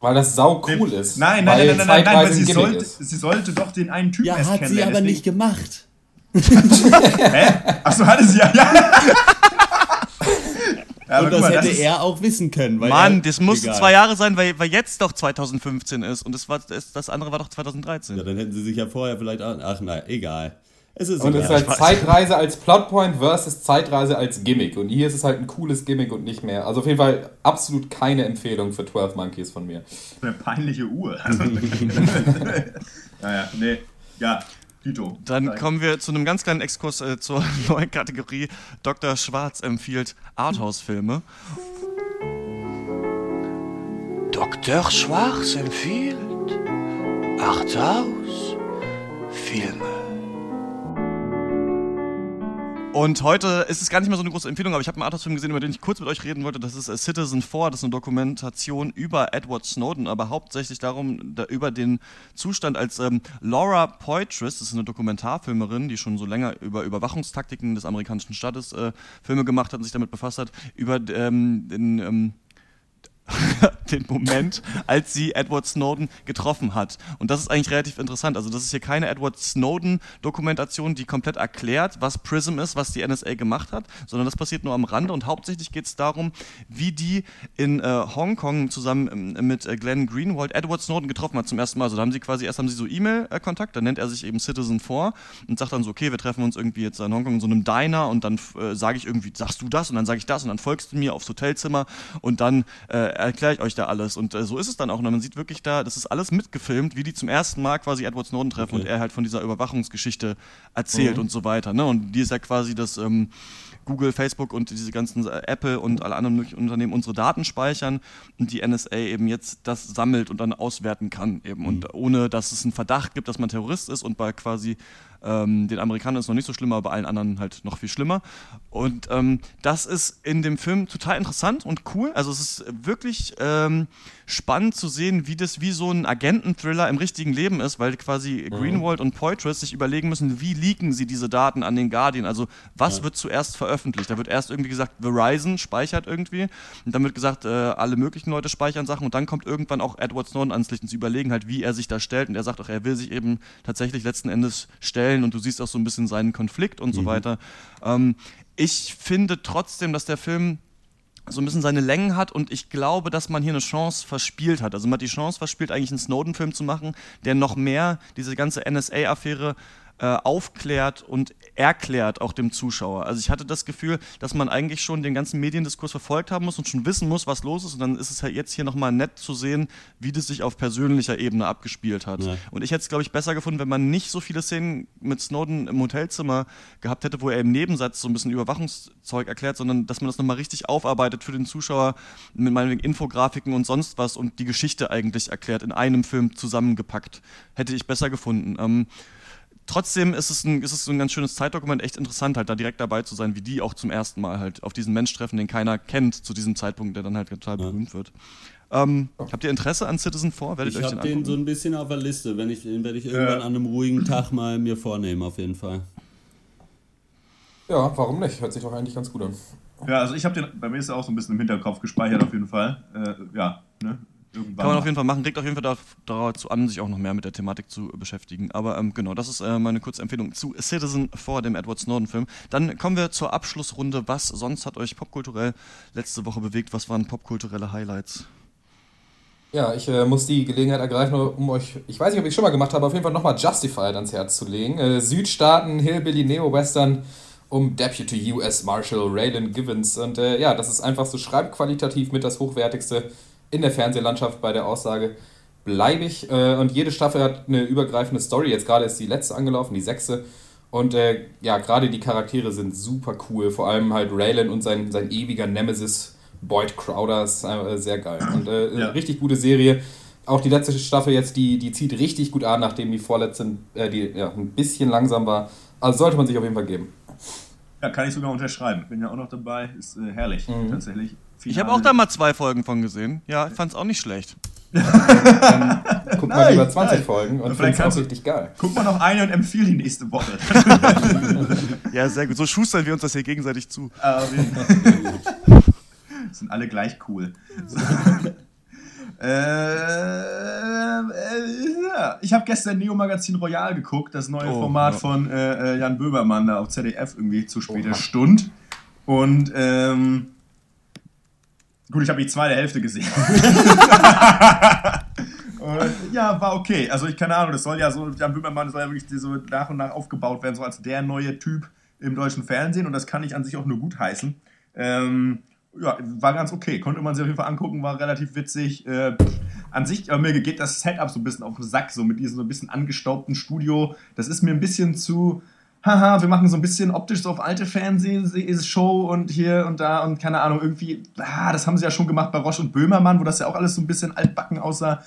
weil das sau cool ist. Nein, nein, nein, nein, nein, nein, weil sie sollte, sie sollte doch den einen Typen ja, erst hat sie aber deswegen. nicht gemacht. Hä? Achso, hatte sie ja. ja. Ja, und das mal, hätte das er auch wissen können. Mann, das musste egal. zwei Jahre sein, weil, weil jetzt doch 2015 ist und das, war, das, das andere war doch 2013. Ja, dann hätten sie sich ja vorher vielleicht auch. Ach nein, egal. Es ist und es ist halt Zeitreise als Plotpoint versus Zeitreise als Gimmick. Und hier ist es halt ein cooles Gimmick und nicht mehr. Also auf jeden Fall absolut keine Empfehlung für 12 Monkeys von mir. Eine peinliche Uhr. naja, nee. Ja, Dito. Dann Nein. kommen wir zu einem ganz kleinen Exkurs äh, zur neuen Kategorie. Dr. Schwarz empfiehlt Arthouse-Filme. Dr. Schwarz empfiehlt Arthouse-Filme. Und heute ist es gar nicht mehr so eine große Empfehlung, aber ich habe einen Arthouse-Film gesehen, über den ich kurz mit euch reden wollte. Das ist Citizen 4. Das ist eine Dokumentation über Edward Snowden, aber hauptsächlich darum, da, über den Zustand als ähm, Laura Poitras, das ist eine Dokumentarfilmerin, die schon so länger über Überwachungstaktiken des amerikanischen Staates äh, Filme gemacht hat und sich damit befasst hat, über ähm, den. Ähm, den Moment, als sie Edward Snowden getroffen hat. Und das ist eigentlich relativ interessant. Also das ist hier keine Edward Snowden-Dokumentation, die komplett erklärt, was PRISM ist, was die NSA gemacht hat, sondern das passiert nur am Rande. Und hauptsächlich geht es darum, wie die in äh, Hongkong zusammen äh, mit äh, Glenn Greenwald Edward Snowden getroffen hat zum ersten Mal. Also da haben sie quasi, erst haben sie so E-Mail-Kontakt, dann nennt er sich eben Citizen 4 und sagt dann so, okay, wir treffen uns irgendwie jetzt in Hongkong in so einem Diner und dann äh, sage ich irgendwie, sagst du das und dann sage ich das und dann folgst du mir aufs Hotelzimmer und dann äh, erkläre ich euch da alles. Und äh, so ist es dann auch. Und man sieht wirklich da, das ist alles mitgefilmt, wie die zum ersten Mal quasi Edward Snowden treffen okay. und er halt von dieser Überwachungsgeschichte erzählt mhm. und so weiter. Ne? Und die ist ja quasi das ähm, Google, Facebook und diese ganzen äh, Apple und alle anderen möglichen Unternehmen unsere Daten speichern und die NSA eben jetzt das sammelt und dann auswerten kann eben. Mhm. Und ohne, dass es einen Verdacht gibt, dass man Terrorist ist und bei quasi ähm, den Amerikanern ist es noch nicht so schlimm, aber bei allen anderen halt noch viel schlimmer. Und ähm, das ist in dem Film total interessant und cool. Also es ist wirklich ähm, spannend zu sehen, wie das wie so ein Agenten-Thriller im richtigen Leben ist, weil quasi mhm. Greenwald und Poitras sich überlegen müssen, wie leaken sie diese Daten an den Guardian. Also was ja. wird zuerst veröffentlicht? Da wird erst irgendwie gesagt, Verizon speichert irgendwie und dann wird gesagt, äh, alle möglichen Leute speichern Sachen und dann kommt irgendwann auch Edward Snowden ans Licht und sie überlegen halt, wie er sich da stellt und er sagt auch, er will sich eben tatsächlich letzten Endes stellen stellen und du siehst auch so ein bisschen seinen Konflikt und mhm. so weiter. Ähm, ich finde trotzdem, dass der Film so ein bisschen seine Längen hat und ich glaube, dass man hier eine Chance verspielt hat. Also man hat die Chance verspielt, eigentlich einen Snowden-Film zu machen, der noch mehr diese ganze NSA-Affäre äh, aufklärt und erklärt auch dem Zuschauer. Also ich hatte das Gefühl, dass man eigentlich schon den ganzen Mediendiskurs verfolgt haben muss und schon wissen muss, was los ist. Und dann ist es halt jetzt hier nochmal nett zu sehen, wie das sich auf persönlicher Ebene abgespielt hat. Ja. Und ich hätte es, glaube ich, besser gefunden, wenn man nicht so viele Szenen mit Snowden im Hotelzimmer gehabt hätte, wo er im Nebensatz so ein bisschen Überwachungszeug erklärt, sondern dass man das nochmal richtig aufarbeitet für den Zuschauer mit meinen Infografiken und sonst was und die Geschichte eigentlich erklärt, in einem Film zusammengepackt. Hätte ich besser gefunden. Ähm, trotzdem ist es, ein, ist es ein ganz schönes Zeitdokument, echt interessant, halt da direkt dabei zu sein, wie die auch zum ersten Mal halt auf diesen Mensch treffen, den keiner kennt zu diesem Zeitpunkt, der dann halt total ja. berühmt wird. Ähm, habt ihr Interesse an Citizen 4? Werdet ich habe den, den so ein bisschen auf der Liste. Wenn ich, den werde ich irgendwann äh. an einem ruhigen Tag mal mir vornehmen, auf jeden Fall. Ja, warum nicht? Hört sich doch eigentlich ganz gut an. Ja, also ich habe den, bei mir ist er auch so ein bisschen im Hinterkopf gespeichert auf jeden Fall. Äh, ja, ne? Irgendwann Kann man auf jeden Fall machen, regt auf jeden Fall dazu an, sich auch noch mehr mit der Thematik zu beschäftigen. Aber ähm, genau, das ist äh, meine kurze Empfehlung zu Citizen vor dem Edward Snowden-Film. Dann kommen wir zur Abschlussrunde. Was sonst hat euch popkulturell letzte Woche bewegt? Was waren popkulturelle Highlights? Ja, ich äh, muss die Gelegenheit ergreifen, um euch, ich weiß nicht, ob ich schon mal gemacht habe, auf jeden Fall nochmal Justified ans Herz zu legen. Äh, Südstaaten, Hillbilly, Neo-Western um Deputy US Marshal Raylan Givens. Und äh, ja, das ist einfach so schreibqualitativ mit das hochwertigste in der Fernsehlandschaft bei der Aussage bleibe ich. Äh, und jede Staffel hat eine übergreifende Story. Jetzt gerade ist die letzte angelaufen, die sechste. Und äh, ja, gerade die Charaktere sind super cool. Vor allem halt Raylan und sein, sein ewiger Nemesis Boyd Crowder ist äh, sehr geil. Und äh, ja. richtig gute Serie. Auch die letzte Staffel jetzt, die, die zieht richtig gut an, nachdem die vorletzte äh, die, ja, ein bisschen langsam war. Also sollte man sich auf jeden Fall geben. Ja, kann ich sogar unterschreiben. Bin ja auch noch dabei. Ist äh, herrlich, mhm. tatsächlich. Finale. Ich habe auch da mal zwei Folgen von gesehen. Ja, ich fand es auch nicht schlecht. Dann guck mal über 20 Folgen und vielleicht es richtig geil. Guck mal noch eine und empfehle die nächste Woche. ja, sehr gut. So schustern wir uns das hier gegenseitig zu. Ah, sind alle gleich cool. Äh, äh, ja. Ich habe gestern Neo Magazin Royal geguckt, das neue oh, Format ja. von äh, äh, Jan Böhmermann da auf ZDF irgendwie zu später oh, Stunde. Und ähm, gut, ich habe die zweite Hälfte gesehen. und, ja, war okay. Also ich keine Ahnung, das soll ja so, Jan Böhmermann soll ja wirklich so nach und nach aufgebaut werden, so als der neue Typ im deutschen Fernsehen und das kann ich an sich auch nur gut heißen. Ähm, ja, war ganz okay. Konnte man sich auf jeden Fall angucken, war relativ witzig. Äh, an sich, aber mir geht das Setup so ein bisschen auf den Sack, so mit diesem so ein bisschen angestaubten Studio. Das ist mir ein bisschen zu, haha, wir machen so ein bisschen optisch so auf alte Fernsehshow und hier und da und keine Ahnung, irgendwie, ah, das haben sie ja schon gemacht bei Roche und Böhmermann, wo das ja auch alles so ein bisschen altbacken aussah.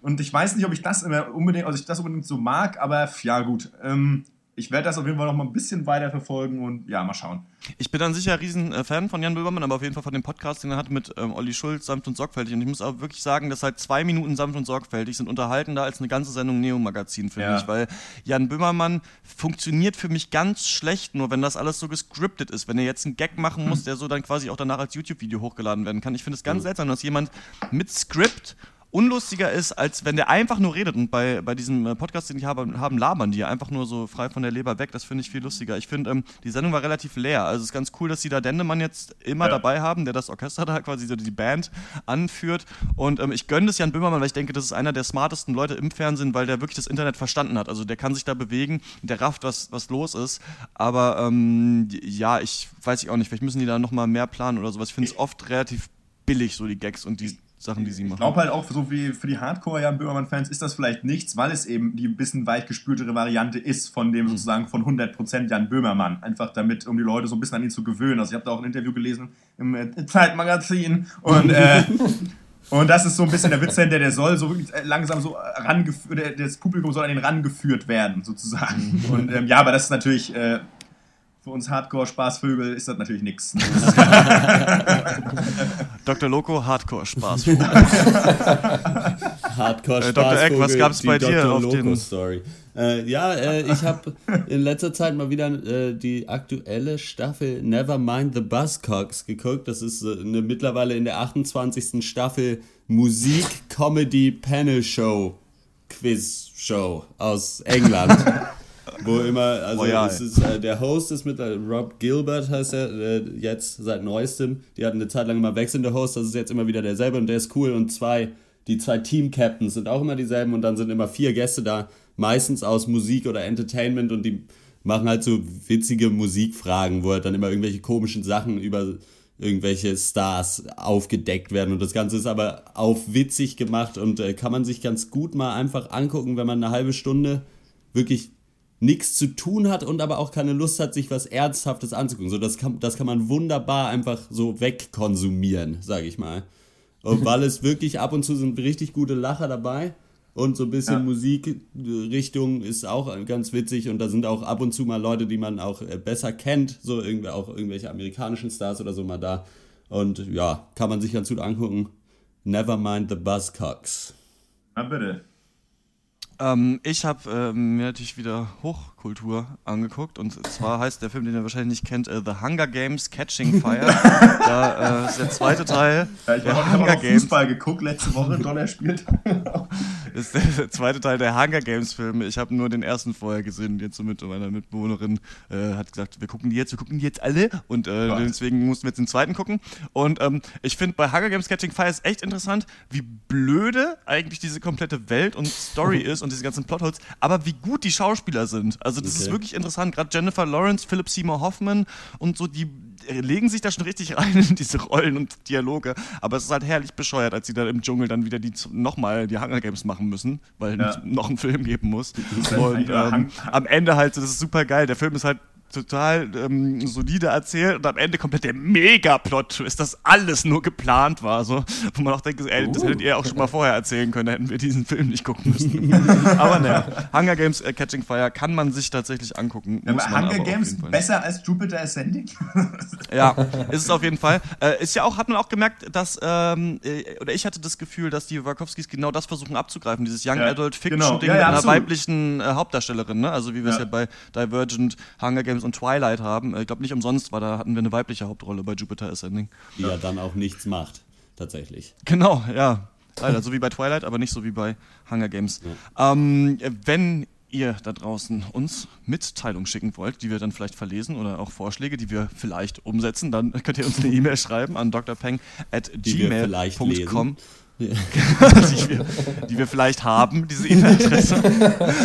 Und ich weiß nicht, ob ich das immer unbedingt, also ich das unbedingt so mag, aber ja gut. Ähm, ich werde das auf jeden Fall noch mal ein bisschen weiter verfolgen und ja, mal schauen. Ich bin dann sicher riesen äh, Fan von Jan Böhmermann, aber auf jeden Fall von dem Podcast, den er hat mit ähm, Olli Schulz, sanft und sorgfältig. Und ich muss auch wirklich sagen, dass halt zwei Minuten sanft und sorgfältig sind unterhaltender als eine ganze Sendung Neo-Magazin für Ja. mich, weil Jan Böhmermann funktioniert für mich ganz schlecht, nur wenn das alles so gescriptet ist. Wenn er jetzt einen Gag machen muss, der so dann quasi auch danach als YouTube-Video hochgeladen werden kann. Ich finde es ganz seltsam, dass jemand mit Skript unlustiger ist, als wenn der einfach nur redet. Und bei, bei diesem äh, Podcast, den die haben, haben, labern die einfach nur so frei von der Leber weg. Das finde ich viel lustiger. Ich finde, ähm, die Sendung war relativ leer. Also es ist ganz cool, dass sie da Dendemann jetzt immer Ja. dabei haben, der das Orchester da quasi so die Band anführt. Und ähm, ich gönne das Jan Böhmermann, weil ich denke, das ist einer der smartesten Leute im Fernsehen, weil der wirklich das Internet verstanden hat. Also der kann sich da bewegen, der rafft, was, was los ist. Aber ähm, ja, ich weiß ich auch nicht, vielleicht müssen die da nochmal mehr planen oder sowas. Ich finde es oft relativ billig, so die Gags und die Sachen, die sie machen. Ich glaube halt auch, so wie für die Hardcore-Jan Böhmermann-Fans ist das vielleicht nichts, weil es eben die ein bisschen weichgespültere Variante ist von dem sozusagen von 100% Jan Böhmermann. Einfach damit, um die Leute so ein bisschen an ihn zu gewöhnen. Also ich habe da auch ein Interview gelesen im äh, Zeitmagazin und äh, Und das ist so ein bisschen der Witz dahinter, der soll so wirklich äh, langsam so rangeführt, das Publikum soll an den rangeführt werden, sozusagen. Und ähm, ja, aber das ist natürlich, äh, für uns Hardcore-Spaßvögel ist das natürlich nichts. Dr. Loco, Hardcore-Spaß. Hardcore Äh, Dr. Eck, was gab's die bei dir Dr. auf Loco den- Story? Äh, ja, äh, ich habe in letzter Zeit mal wieder äh, die aktuelle Staffel Nevermind the Buzzcocks geguckt. Das ist äh, eine mittlerweile in der 28. Staffel Musik Comedy Panel Show Quiz Show aus England. Wo immer, also es ist, äh, der Host ist mit äh, Rob Gilbert heißt er äh, jetzt seit neuestem. Die hatten eine Zeit lang immer wechselnde Hosts, das ist jetzt immer wieder derselbe und der ist cool und zwei, die zwei Team-Captains sind auch immer dieselben und dann sind immer vier Gäste da, meistens aus Musik oder Entertainment und die machen halt so witzige Musikfragen, wo halt dann immer irgendwelche komischen Sachen über irgendwelche Stars aufgedeckt werden und das Ganze ist aber auf witzig gemacht und äh, kann man sich ganz gut mal einfach angucken, wenn man eine halbe Stunde wirklich nichts zu tun hat und aber auch keine Lust hat, sich was Ernsthaftes anzugucken. So, das kann, das kann man wunderbar einfach so wegkonsumieren, sage ich mal. Und weil es wirklich ab und zu sind richtig gute Lacher dabei und so ein bisschen Ja. Musikrichtung ist auch ganz witzig und da sind auch ab und zu mal Leute, die man auch äh, besser kennt, so irgendwie auch irgendwelche amerikanischen Stars oder so mal da. Und ja, kann man sich ganz gut angucken. Nevermind the Buzzcocks. Na bitte. Ähm, ich habe ähm, mir natürlich wieder Hochkultur angeguckt und zwar heißt der Film, den ihr wahrscheinlich nicht kennt, äh, The Hunger Games Catching Fire. da äh, ist der zweite Teil Ja, ich habe hab Hunger auch Games. Fußball geguckt letzte Woche, Donner spielt. ist der, zweite Teil der Hunger Games Filme. Ich habe nur den ersten vorher gesehen. Jetzt so mit meiner Mitbewohnerin äh, hat gesagt, wir gucken die jetzt, wir gucken die jetzt alle und äh, deswegen mussten wir jetzt den zweiten gucken. Und ähm, ich finde bei Hunger Games Catching Fire ist echt interessant, wie blöde eigentlich diese komplette Welt und Story ist und diese ganzen Plotholes, aber wie gut die Schauspieler sind. Also das ist Okay. wirklich interessant. Gerade Jennifer Lawrence, Philip Seymour Hoffman und so, die legen sich da schon richtig rein in diese Rollen und Dialoge. Aber es ist halt herrlich bescheuert, als sie dann im Dschungel dann wieder die nochmal die Hunger Games machen müssen, weil Ja. es noch einen Film geben muss. halt Und eigentlich ähm, am Ende halt, das ist super geil. Der Film ist halt total ähm, solide erzählt und am Ende komplett der Mega-Plot-Twist, dass alles nur geplant war. So, wo man auch denkt, ey, das hättet ihr auch schon mal vorher erzählen können, da hätten wir diesen Film nicht gucken müssen. aber naja, Hunger Games äh, Catching Fire kann man sich tatsächlich angucken. Ja, aber Hunger aber Games besser als Jupiter Ascending? Ja, ist es auf jeden Fall. Äh, ist ja auch, hat man auch gemerkt, dass, ähm, äh, oder ich hatte das Gefühl, dass die Wachowskis genau das versuchen abzugreifen, dieses Young Ja, Adult Fiction genau. Ding Ja, ja, mit einer absolut. weiblichen äh, Hauptdarstellerin, ne? Also wie wir es. Ja. bei Divergent, Hunger Games und Twilight haben. Äh, Ich glaube nicht umsonst war da hatten wir eine weibliche Hauptrolle bei Jupiter Ascending. Die ja dann auch nichts macht, tatsächlich. Genau, ja. Leider, so wie bei Twilight, aber nicht so wie bei Hunger Games. Ähm, wenn ihr da draußen uns Mitteilungen schicken wollt, die wir dann vielleicht verlesen oder auch Vorschläge, die wir vielleicht umsetzen, dann könnt ihr uns eine E-Mail schreiben an drpeng at Die wir die, wir, vielleicht haben, diese E-Mail-Adresse.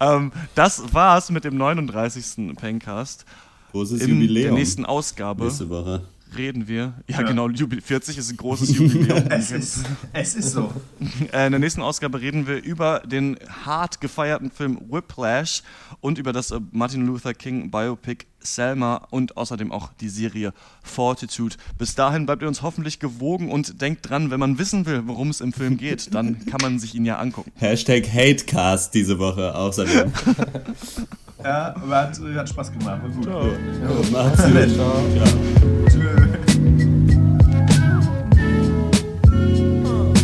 ähm, das war's mit dem 39. Pencast. Großes In Jubiläum. der nächsten Ausgabe Nächste Woche. reden wir. Ja, Ja. genau, Jubil 40 ist ein großes Jubiläum. es, ist, es ist so. Äh, In der nächsten Ausgabe reden wir über den hart gefeierten Film Whiplash und über das äh, Martin Luther King Biopic Selma und außerdem auch die Serie Fortitude. Bis dahin bleibt ihr uns hoffentlich gewogen und denkt dran, wenn man wissen will, worum es im Film geht, dann kann man sich ihn ja angucken. Hashtag Hatecast diese Woche außerdem. Ja, aber hat, hat Spaß gemacht. War gut. Ja, ja, macht's gut. Tschö.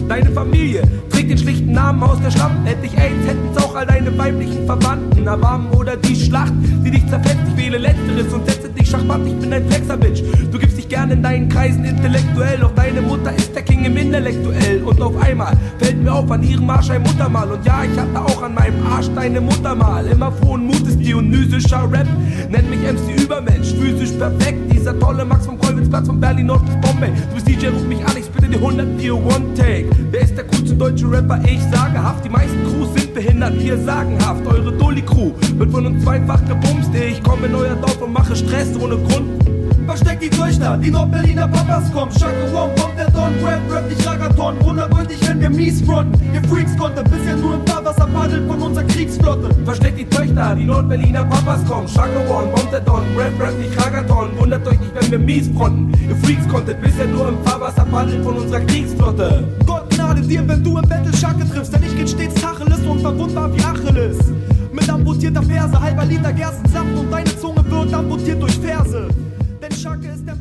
Deine Familie den schlichten Namen aus der Schlacht. Hätte ich AIDS, hätten's auch all deine weiblichen Verwandten. Erbarmen oder die Schlacht, die dich zerfetzt. Ich wähle Letzteres und setze dich schachmatt. Ich bin ein Flexer-Bitch. Du gibst dich gerne in deinen Kreisen intellektuell. Doch deine Mutter ist der King im Intellektuell. Und auf einmal fällt mir auf an ihrem Arsch ein Muttermal. Und ja, ich hatte auch an meinem Arsch deine Mutter mal. Immer frohen Mutes, dionysischer Rap. Nenn mich MC Übermensch, physisch perfekt. Dieser tolle Max vom Kolwitzplatz von Berlin Nord bis Bombay. Du bist DJ, ruf mich an, ich spitte die 104 One-Take. Wer ist der coolste deutsche Rapper? Ich sage haft, die meisten Crews sind behindert, wir sagenhaft. Eure Dulli-Crew wird von uns zweifach gebumst. Ich komme in euer Dorf und mache Stress ohne Grund. Versteckt die Zeuchner, die Nordberliner Papas kommen. Shaka One kommt der Don, Rap, Rap, nicht Ragaton. Wundert euch nicht, wenn wir mies fronten. Ihr Freaks konnten bisher nur im Fahrwasser paddeln von unserer Kriegsflotte. Versteckt die Töchter, die Nordberliner Papas kommen. Shaka One, kommt der Don, Rap, Rap, nicht Ragaton. Wundert euch nicht, wenn wir mies fronten. Ihr Freaks konntet bisher nur im Fahrwasser paddeln von unserer Kriegsflotte. Gott gnade dir, wenn du im Battle Schacke triffst, denn ich geht stets Tacheles und verwundbar wie Achilles. Mit amputierter Ferse, halber Liter Gerstensaft und deine Zunge wird amputiert durch shockers, the